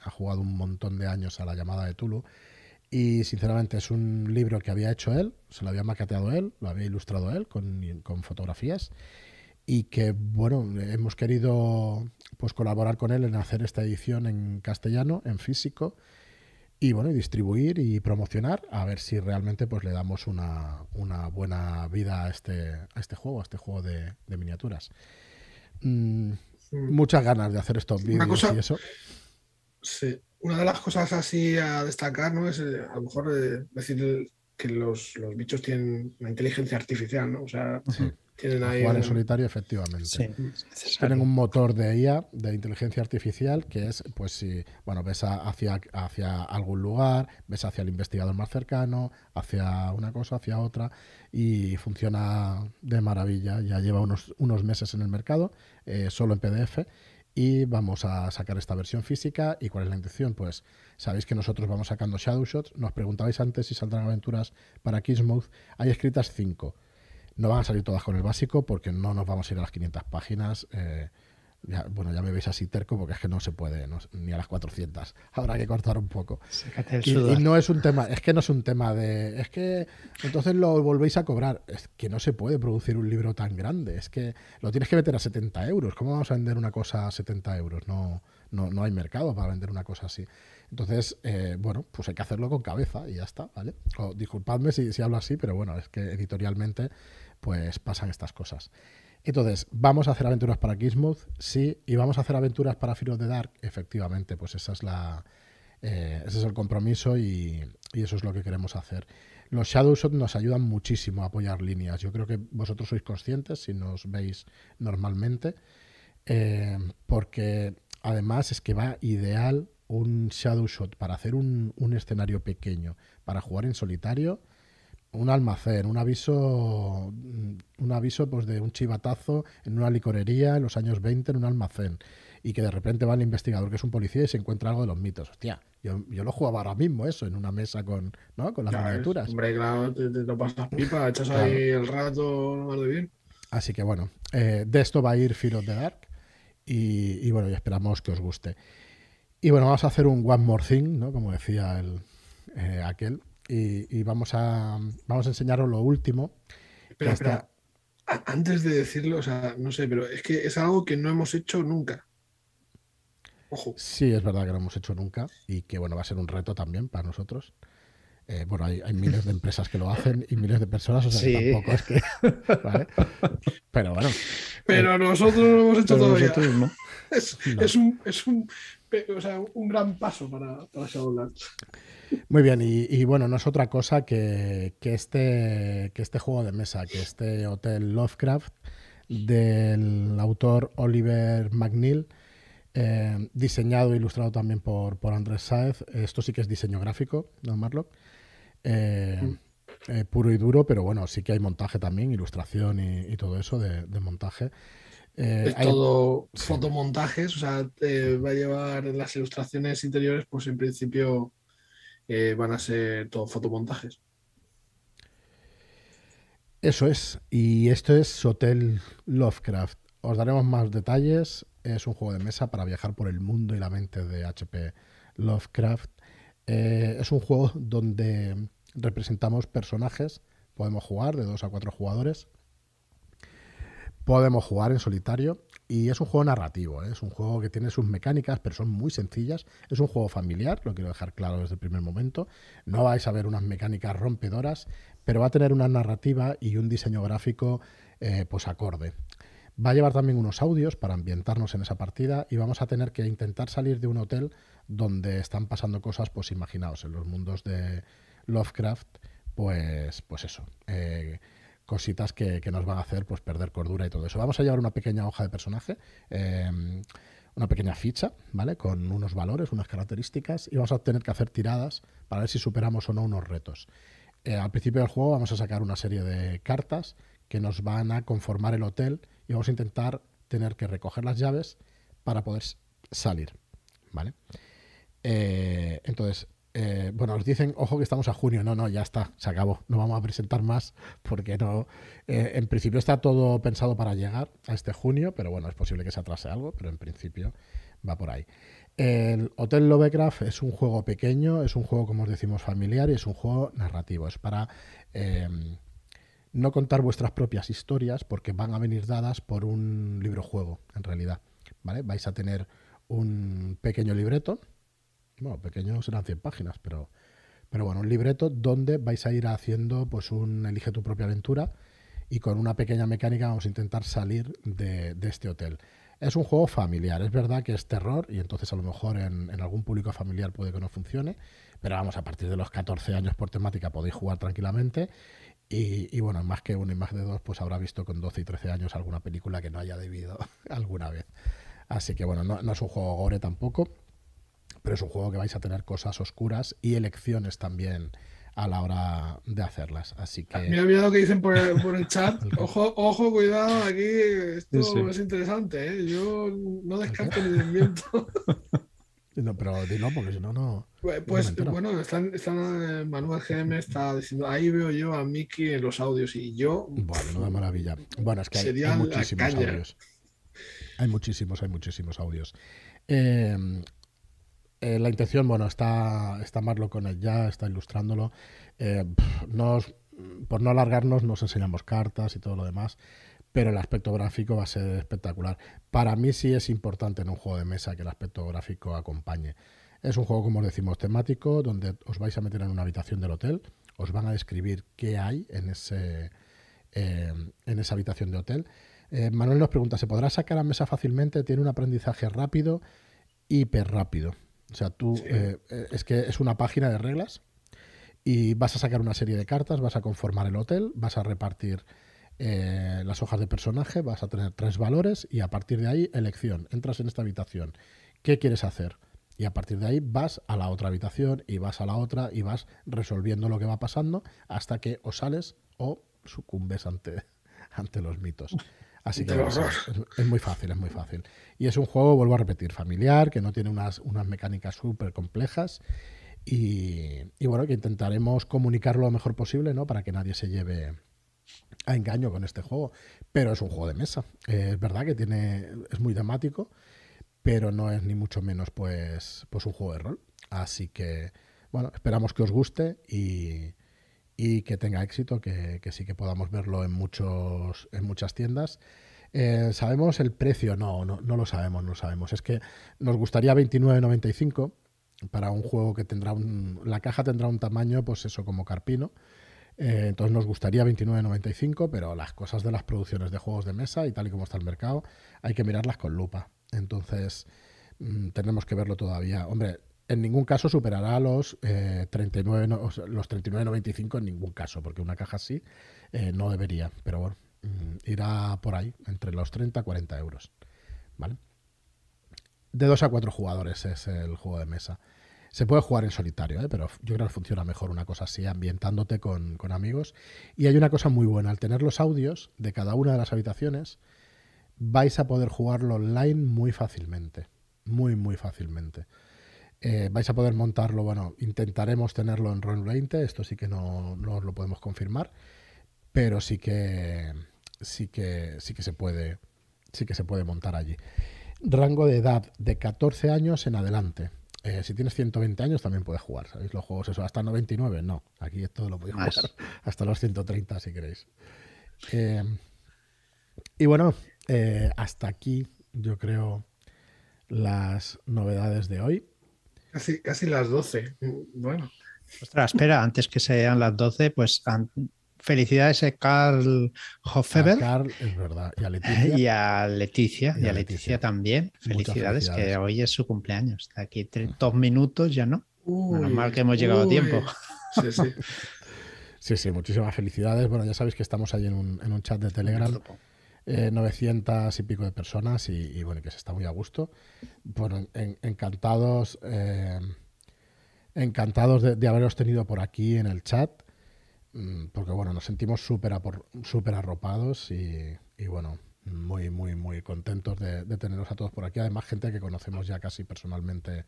ha jugado un montón de años a la llamada de Tulu y sinceramente es un libro que había hecho él, se lo había maqueteado él, lo había ilustrado él con, con fotografías y que bueno, hemos querido pues colaborar con él en hacer esta edición en castellano, en físico y bueno, y distribuir y promocionar a ver si realmente pues le damos una, una buena vida a este, a este juego, a este juego de, miniaturas. Mm, muchas ganas de hacer estos vídeos y eso. Sí, una de las cosas así a destacar, ¿no? Es eh, a lo mejor eh, decir que los, bichos tienen una inteligencia artificial, ¿no? O sea, tienen ahí. Jugar en solitario, efectivamente. tienen un motor de IA, de inteligencia artificial, que es, pues si, bueno, ves hacia, hacia algún lugar, ves hacia el investigador más cercano, hacia una cosa, hacia otra, y funciona de maravilla. Ya lleva unos, unos meses en el mercado, eh, solo en PDF y vamos a sacar esta versión física. ¿Y cuál es la intención? Pues sabéis que nosotros vamos sacando Shadow Shots. Nos preguntabais antes si saldrán aventuras para Kissmouth. Hay escritas 5. No van a salir todas con el básico porque no nos vamos a ir a las 500 páginas. Eh, bueno, ya me veis así terco porque es que no se puede, ni a las 400. Habrá que cortar un poco. Y, no es un tema, es que no es un tema de, es que entonces lo volvéis a cobrar. Es que no se puede producir un libro tan grande. Es que lo tienes que meter a 70 euros. ¿Cómo vamos a vender una cosa a 70 euros? No, no, no hay mercado para vender una cosa así. Entonces, eh, bueno, pues hay que hacerlo con cabeza y ya está, ¿vale? disculpadme si, si hablo así, pero bueno, es que editorialmente pues pasan estas cosas. Entonces, ¿vamos a hacer aventuras para Gizmoth? Sí. ¿Y vamos a hacer aventuras para Fear of the Dark? Efectivamente, pues esa es la, eh, ese es el compromiso y, eso es lo que queremos hacer. Los Shadowshot nos ayudan muchísimo a apoyar líneas. Yo creo que vosotros sois conscientes si nos veis normalmente, eh, porque además es que va ideal un Shadowshot para hacer un, un escenario pequeño, para jugar en solitario un almacén, un aviso, un aviso pues de un chivatazo en una licorería en los años 20 en un almacén y que de repente va el investigador que es un policía y se encuentra algo de los mitos. Hostia, yo, lo jugaba ahora mismo eso, en una mesa con, ¿no? con las miniaturas. hombre, claro, te, lo pasas pipa, echas ahí el rato más de bien. Así que bueno, eh, de esto va a ir Fear of the Dark y, bueno, y esperamos que os guste. Y bueno, vamos a hacer un One More Thing, ¿no? Como decía el, eh, aquel, y, vamos, a, vamos a enseñaros lo último. Espera, espera. Antes de decirlo, o sea, no sé, pero es que es algo que no hemos hecho nunca. Ojo. Sí, es verdad que no hemos hecho nunca y que bueno, va a ser un reto también para nosotros. Eh, bueno, hay, miles de empresas que lo hacen y miles de personas, o sea, tampoco es que. [laughs] Pero bueno. Pero nosotros lo hemos hecho todavía. [laughs] Es, un, es un, o sea, un gran paso para, para Shadowlands. Muy bien, y, bueno, no es otra cosa que, que, este, que este juego de mesa, que este Hotel Lovecraft del autor Oliver McNeil, eh, diseñado e ilustrado también por, por Andrés Saez. Esto sí que es diseño gráfico, ¿no, Marlock? Eh, mm. eh, puro y duro, pero bueno, sí que hay montaje también, ilustración y, todo eso de, montaje. es todo fotomontajes, o sea, va a llevar las ilustraciones interiores, pues en principio van a ser todo fotomontajes. Eso es, y esto es Hotel Lovecraft. Os daremos más detalles. Es un juego de mesa para viajar por el mundo y la mente de HP Lovecraft. Eh, es un juego donde representamos personajes. Podemos jugar de dos a cuatro jugadores. Podemos jugar en solitario y es un juego narrativo, ¿eh? es un juego que tiene sus mecánicas, pero son muy sencillas. Es un juego familiar, lo quiero dejar claro desde el primer momento. No vais a ver unas mecánicas rompedoras, pero va a tener una narrativa y un diseño gráfico eh, pues acorde. Va a llevar también unos audios para ambientarnos en esa partida y vamos a tener que intentar salir de un hotel donde están pasando cosas, pues imaginaos, en los mundos de Lovecraft, pues, pues eso. Eh, cositas que, nos van a hacer pues perder cordura y todo eso. Vamos a llevar una pequeña hoja de personaje, em, una pequeña ficha, ¿vale? Con unos valores, unas características, y vamos a tener que hacer tiradas para ver si superamos o no unos retos. Eh, al principio del juego vamos a sacar una serie de cartas que nos van a conformar el hotel y vamos a intentar tener que recoger las llaves para poder salir. ¿Vale? Eh, entonces, eh, bueno, nos dicen, ojo que estamos a junio. No, no, ya está, se acabó. No vamos a presentar más porque no. Eh, en principio está todo pensado para llegar a este junio, pero bueno, es posible que se atrase algo, pero en principio va por ahí. El Hotel Lovecraft es un juego pequeño, es un juego, como os decimos, familiar y es un juego narrativo. Es para no contar vuestras propias historias porque van a venir dadas por un libro juego, en realidad. ¿Vale? Vais a tener un pequeño libreto, bueno, pequeño serán 100 páginas, pero, pero bueno, un libreto donde vais a ir haciendo pues un elige tu propia aventura y con una pequeña mecánica vamos a intentar salir de, este hotel. Es un juego familiar, es verdad que es terror y entonces a lo mejor en, algún público familiar puede que no funcione, pero vamos, a partir de los 14 años por temática podéis jugar tranquilamente y, bueno, más que uno y más de dos, pues habrá visto con 12 y 13 años alguna película que no haya debido [laughs] alguna vez. Así que bueno, no, es un juego gore tampoco, pero es un juego que vais a tener cosas oscuras y elecciones también a la hora de hacerlas. Así que. Mira, mira lo que dicen por el, por el chat. [laughs] Ojo, ojo, cuidado, aquí esto es interesante, ¿eh? Yo no descarto ni desmiento. [laughs] No, pero dilo porque si no, no. Pues, pues bueno, están, están, eh, Manuel GM está diciendo, ahí veo yo a Mickey en los audios y yo. Bueno, una maravilla. Bueno, es que hay, muchísimos audios. Hay muchísimos, hay muchísimos audios. Em, eh, la intención, bueno, está, está Marlo con él ya, está ilustrándolo. Eh, por no alargarnos, nos enseñamos cartas y todo lo demás pero el aspecto gráfico va a ser espectacular. Para mí sí es importante en un juego de mesa que el aspecto gráfico acompañe. Es un juego, como os decimos, temático, donde os vais a meter en una habitación del hotel, os van a describir qué hay en, ese, eh, en esa habitación de hotel. Eh, Manuel nos pregunta, ¿se podrá sacar a mesa fácilmente? Tiene un aprendizaje rápido, hiper rápido. O sea, tú eh, es que es una página de reglas y vas a sacar una serie de cartas, vas a conformar el hotel, vas a repartir eh, las hojas de personaje, vas a tener tres valores y a partir de ahí elección. Entras en esta habitación. ¿Qué quieres hacer? Y a partir de ahí vas a la otra habitación y vas a la otra y vas resolviendo lo que va pasando hasta que o sales o sucumbes ante, [laughs] ante los mitos. Así que es, muy fácil, es muy fácil. Y es un juego, vuelvo a repetir, familiar, que no tiene unas, unas mecánicas súper complejas. Y, y, bueno, que intentaremos comunicarlo lo mejor posible, ¿no? Para que nadie se lleve, a engaño con este juego. Pero es un juego de mesa. es verdad que tiene. es muy temático, pero no es ni mucho menos pues, pues un juego de rol. Así que bueno, esperamos que os guste y, y que tenga éxito, que, que, sí que podamos verlo en, muchos, en muchas tiendas. Eh, ¿Sabemos el precio? No, no, no lo sabemos, no lo sabemos. Es que nos gustaría 29.95 para un juego que tendrá un... La caja tendrá un tamaño, pues eso, como carpino. Eh, entonces nos gustaría 29.95, pero las cosas de las producciones de juegos de mesa y tal y como está el mercado, hay que mirarlas con lupa. Entonces mm, tenemos que verlo todavía. Hombre, en ningún caso superará los 39 eh, los 39.95 en ningún caso, porque una caja así eh, no debería, pero bueno, mm, irá por ahí, entre los 30 y 40 euros. ¿Vale? De 2 a 4 jugadores es el juego de mesa. Se puede jugar en solitario, ¿eh? pero yo creo que funciona mejor una cosa así, ambientándote con, con, amigos. Y hay una cosa muy buena, al tener los audios de cada una de las habitaciones, vais a poder jugarlo online muy fácilmente. Muy, muy fácilmente. Eh, vais a poder montarlo, bueno, intentaremos tenerlo en Roll 20, esto sí que no, no lo podemos confirmar, pero sí que sí que sí que se puede sí que se puede montar allí. Rango de edad de 14 años en adelante. Eh, si tienes 120 años también puedes jugar, ¿sabéis? Los juegos eso, hasta 99, no. Aquí esto lo podéis jugar [laughs] hasta los 130 si queréis. Eh, y bueno, hasta aquí yo creo las novedades de hoy. Casi, casi las 12. Bueno. Ostras, espera, antes que sean las 12, pues felicidades a Carl Hofeber. A Carl, es verdad. Y a Leticia. Y a Leticia, y a Leticia, también. Felicidades, que hoy es su cumpleaños. Aquí dos minutos ya no. Uy, Menos mal que hemos llegado a tiempo. Sí, sí. [laughs] sí, sí, muchísimas felicidades. Bueno, ya sabéis que estamos ahí en un, en un chat de Telegram. Eh, 900 y pico de personas y, y, bueno, que se está muy a gusto. Bueno, en, encantados, eh, encantados de, haberos tenido por aquí en el chat, mm, porque bueno, nos sentimos súper super arropados y, y, bueno, muy, muy, muy contentos de, de, teneros a todos por aquí. Además, gente que conocemos ya casi personalmente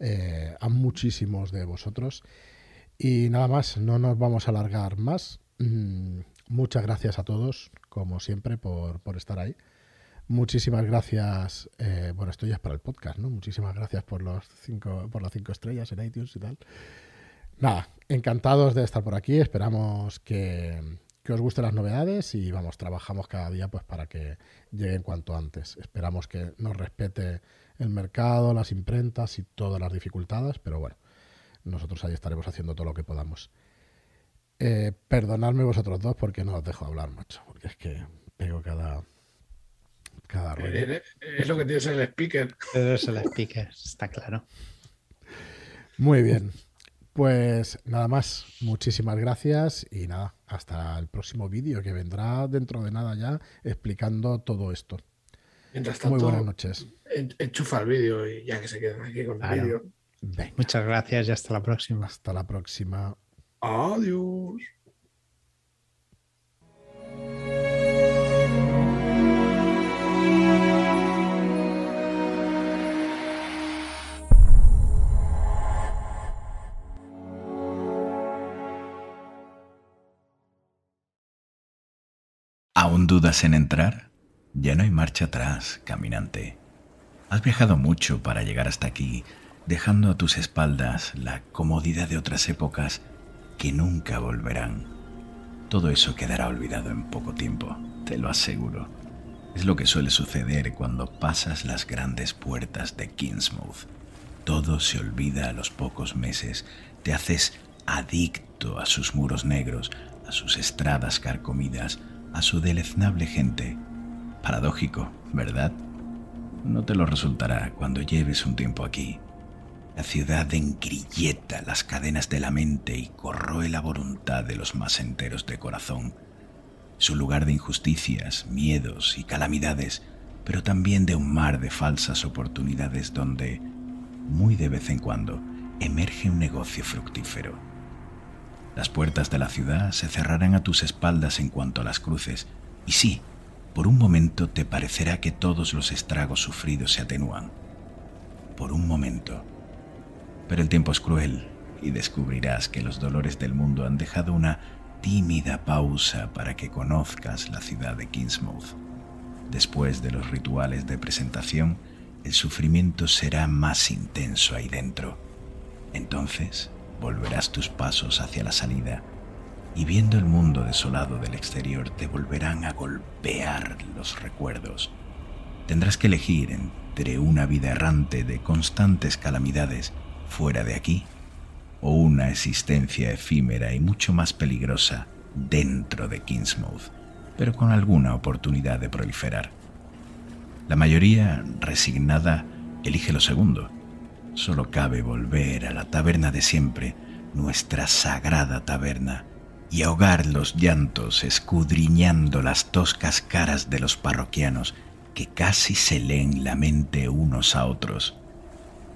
eh, a muchísimos de vosotros. Y nada más, no nos vamos a alargar más. Mm, muchas gracias a todos como siempre, por, por estar ahí. Muchísimas gracias. Eh, bueno, esto ya es para el podcast, ¿no? Muchísimas gracias por, los cinco, por las cinco estrellas en iTunes y tal. Nada, encantados de estar por aquí. Esperamos que, que, os gusten las novedades y vamos, trabajamos cada día pues para que lleguen cuanto antes. Esperamos que nos respete el mercado, las imprentas y todas las dificultades, pero bueno, nosotros ahí estaremos haciendo todo lo que podamos. Eh, perdonadme vosotros dos porque no os dejo hablar, macho, porque es que pego cada, cada rollo. Eh, es lo que tienes el speaker. Es el speaker, está claro. Muy bien. Pues nada más, muchísimas gracias y nada, hasta el próximo vídeo que vendrá dentro de nada ya explicando todo esto. Mientras tanto, Muy buenas noches. Enchufa el vídeo y ya que se queden aquí con claro. el vídeo. Muchas gracias y hasta la próxima. Hasta la próxima. Adiós. ¿Aún dudas en entrar? Ya no hay marcha atrás, caminante. Has viajado mucho para llegar hasta aquí, dejando a tus espaldas la comodidad de otras épocas que nunca volverán. Todo eso quedará olvidado en poco tiempo, te lo aseguro. Es lo que suele suceder cuando pasas las grandes puertas de Kingsmouth. Todo se olvida a los pocos meses, te haces adicto a sus muros negros, a sus estradas carcomidas, a su deleznable gente. Paradójico, ¿verdad? No te lo resultará cuando lleves un tiempo aquí. La ciudad engrilleta las cadenas de la mente y corroe la voluntad de los más enteros de corazón. Es un lugar de injusticias, miedos y calamidades, pero también de un mar de falsas oportunidades donde, muy de vez en cuando, emerge un negocio fructífero. Las puertas de la ciudad se cerrarán a tus espaldas en cuanto a las cruces, y sí, por un momento te parecerá que todos los estragos sufridos se atenúan. Por un momento pero el tiempo es cruel y descubrirás que los dolores del mundo han dejado una tímida pausa para que conozcas la ciudad de Kingsmouth. Después de los rituales de presentación, el sufrimiento será más intenso ahí dentro. Entonces, volverás tus pasos hacia la salida y viendo el mundo desolado del exterior te volverán a golpear los recuerdos. Tendrás que elegir entre una vida errante de constantes calamidades fuera de aquí o una existencia efímera y mucho más peligrosa dentro de Kingsmouth, pero con alguna oportunidad de proliferar. La mayoría, resignada, elige lo segundo. Solo cabe volver a la taberna de siempre, nuestra sagrada taberna, y ahogar los llantos escudriñando las toscas caras de los parroquianos que casi se leen la mente unos a otros.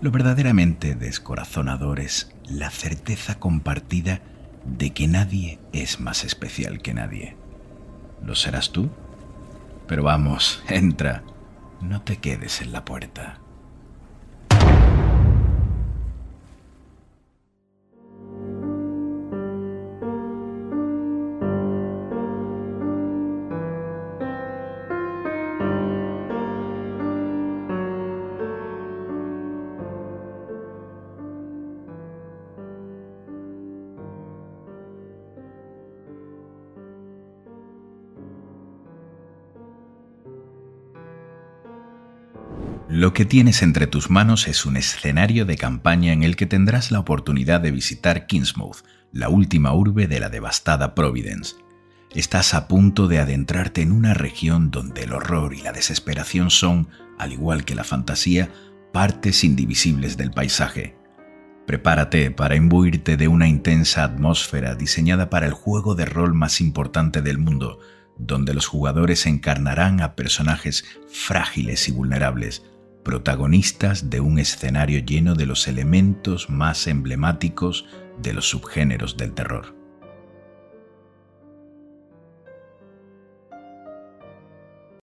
Lo verdaderamente descorazonador es la certeza compartida de que nadie es más especial que nadie. ¿Lo serás tú? Pero vamos, entra, no te quedes en la puerta. Lo que tienes entre tus manos es un escenario de campaña en el que tendrás la oportunidad de visitar Kingsmouth, la última urbe de la devastada Providence. Estás a punto de adentrarte en una región donde el horror y la desesperación son, al igual que la fantasía, partes indivisibles del paisaje. Prepárate para imbuirte de una intensa atmósfera diseñada para el juego de rol más importante del mundo, donde los jugadores encarnarán a personajes frágiles y vulnerables, protagonistas de un escenario lleno de los elementos más emblemáticos de los subgéneros del terror.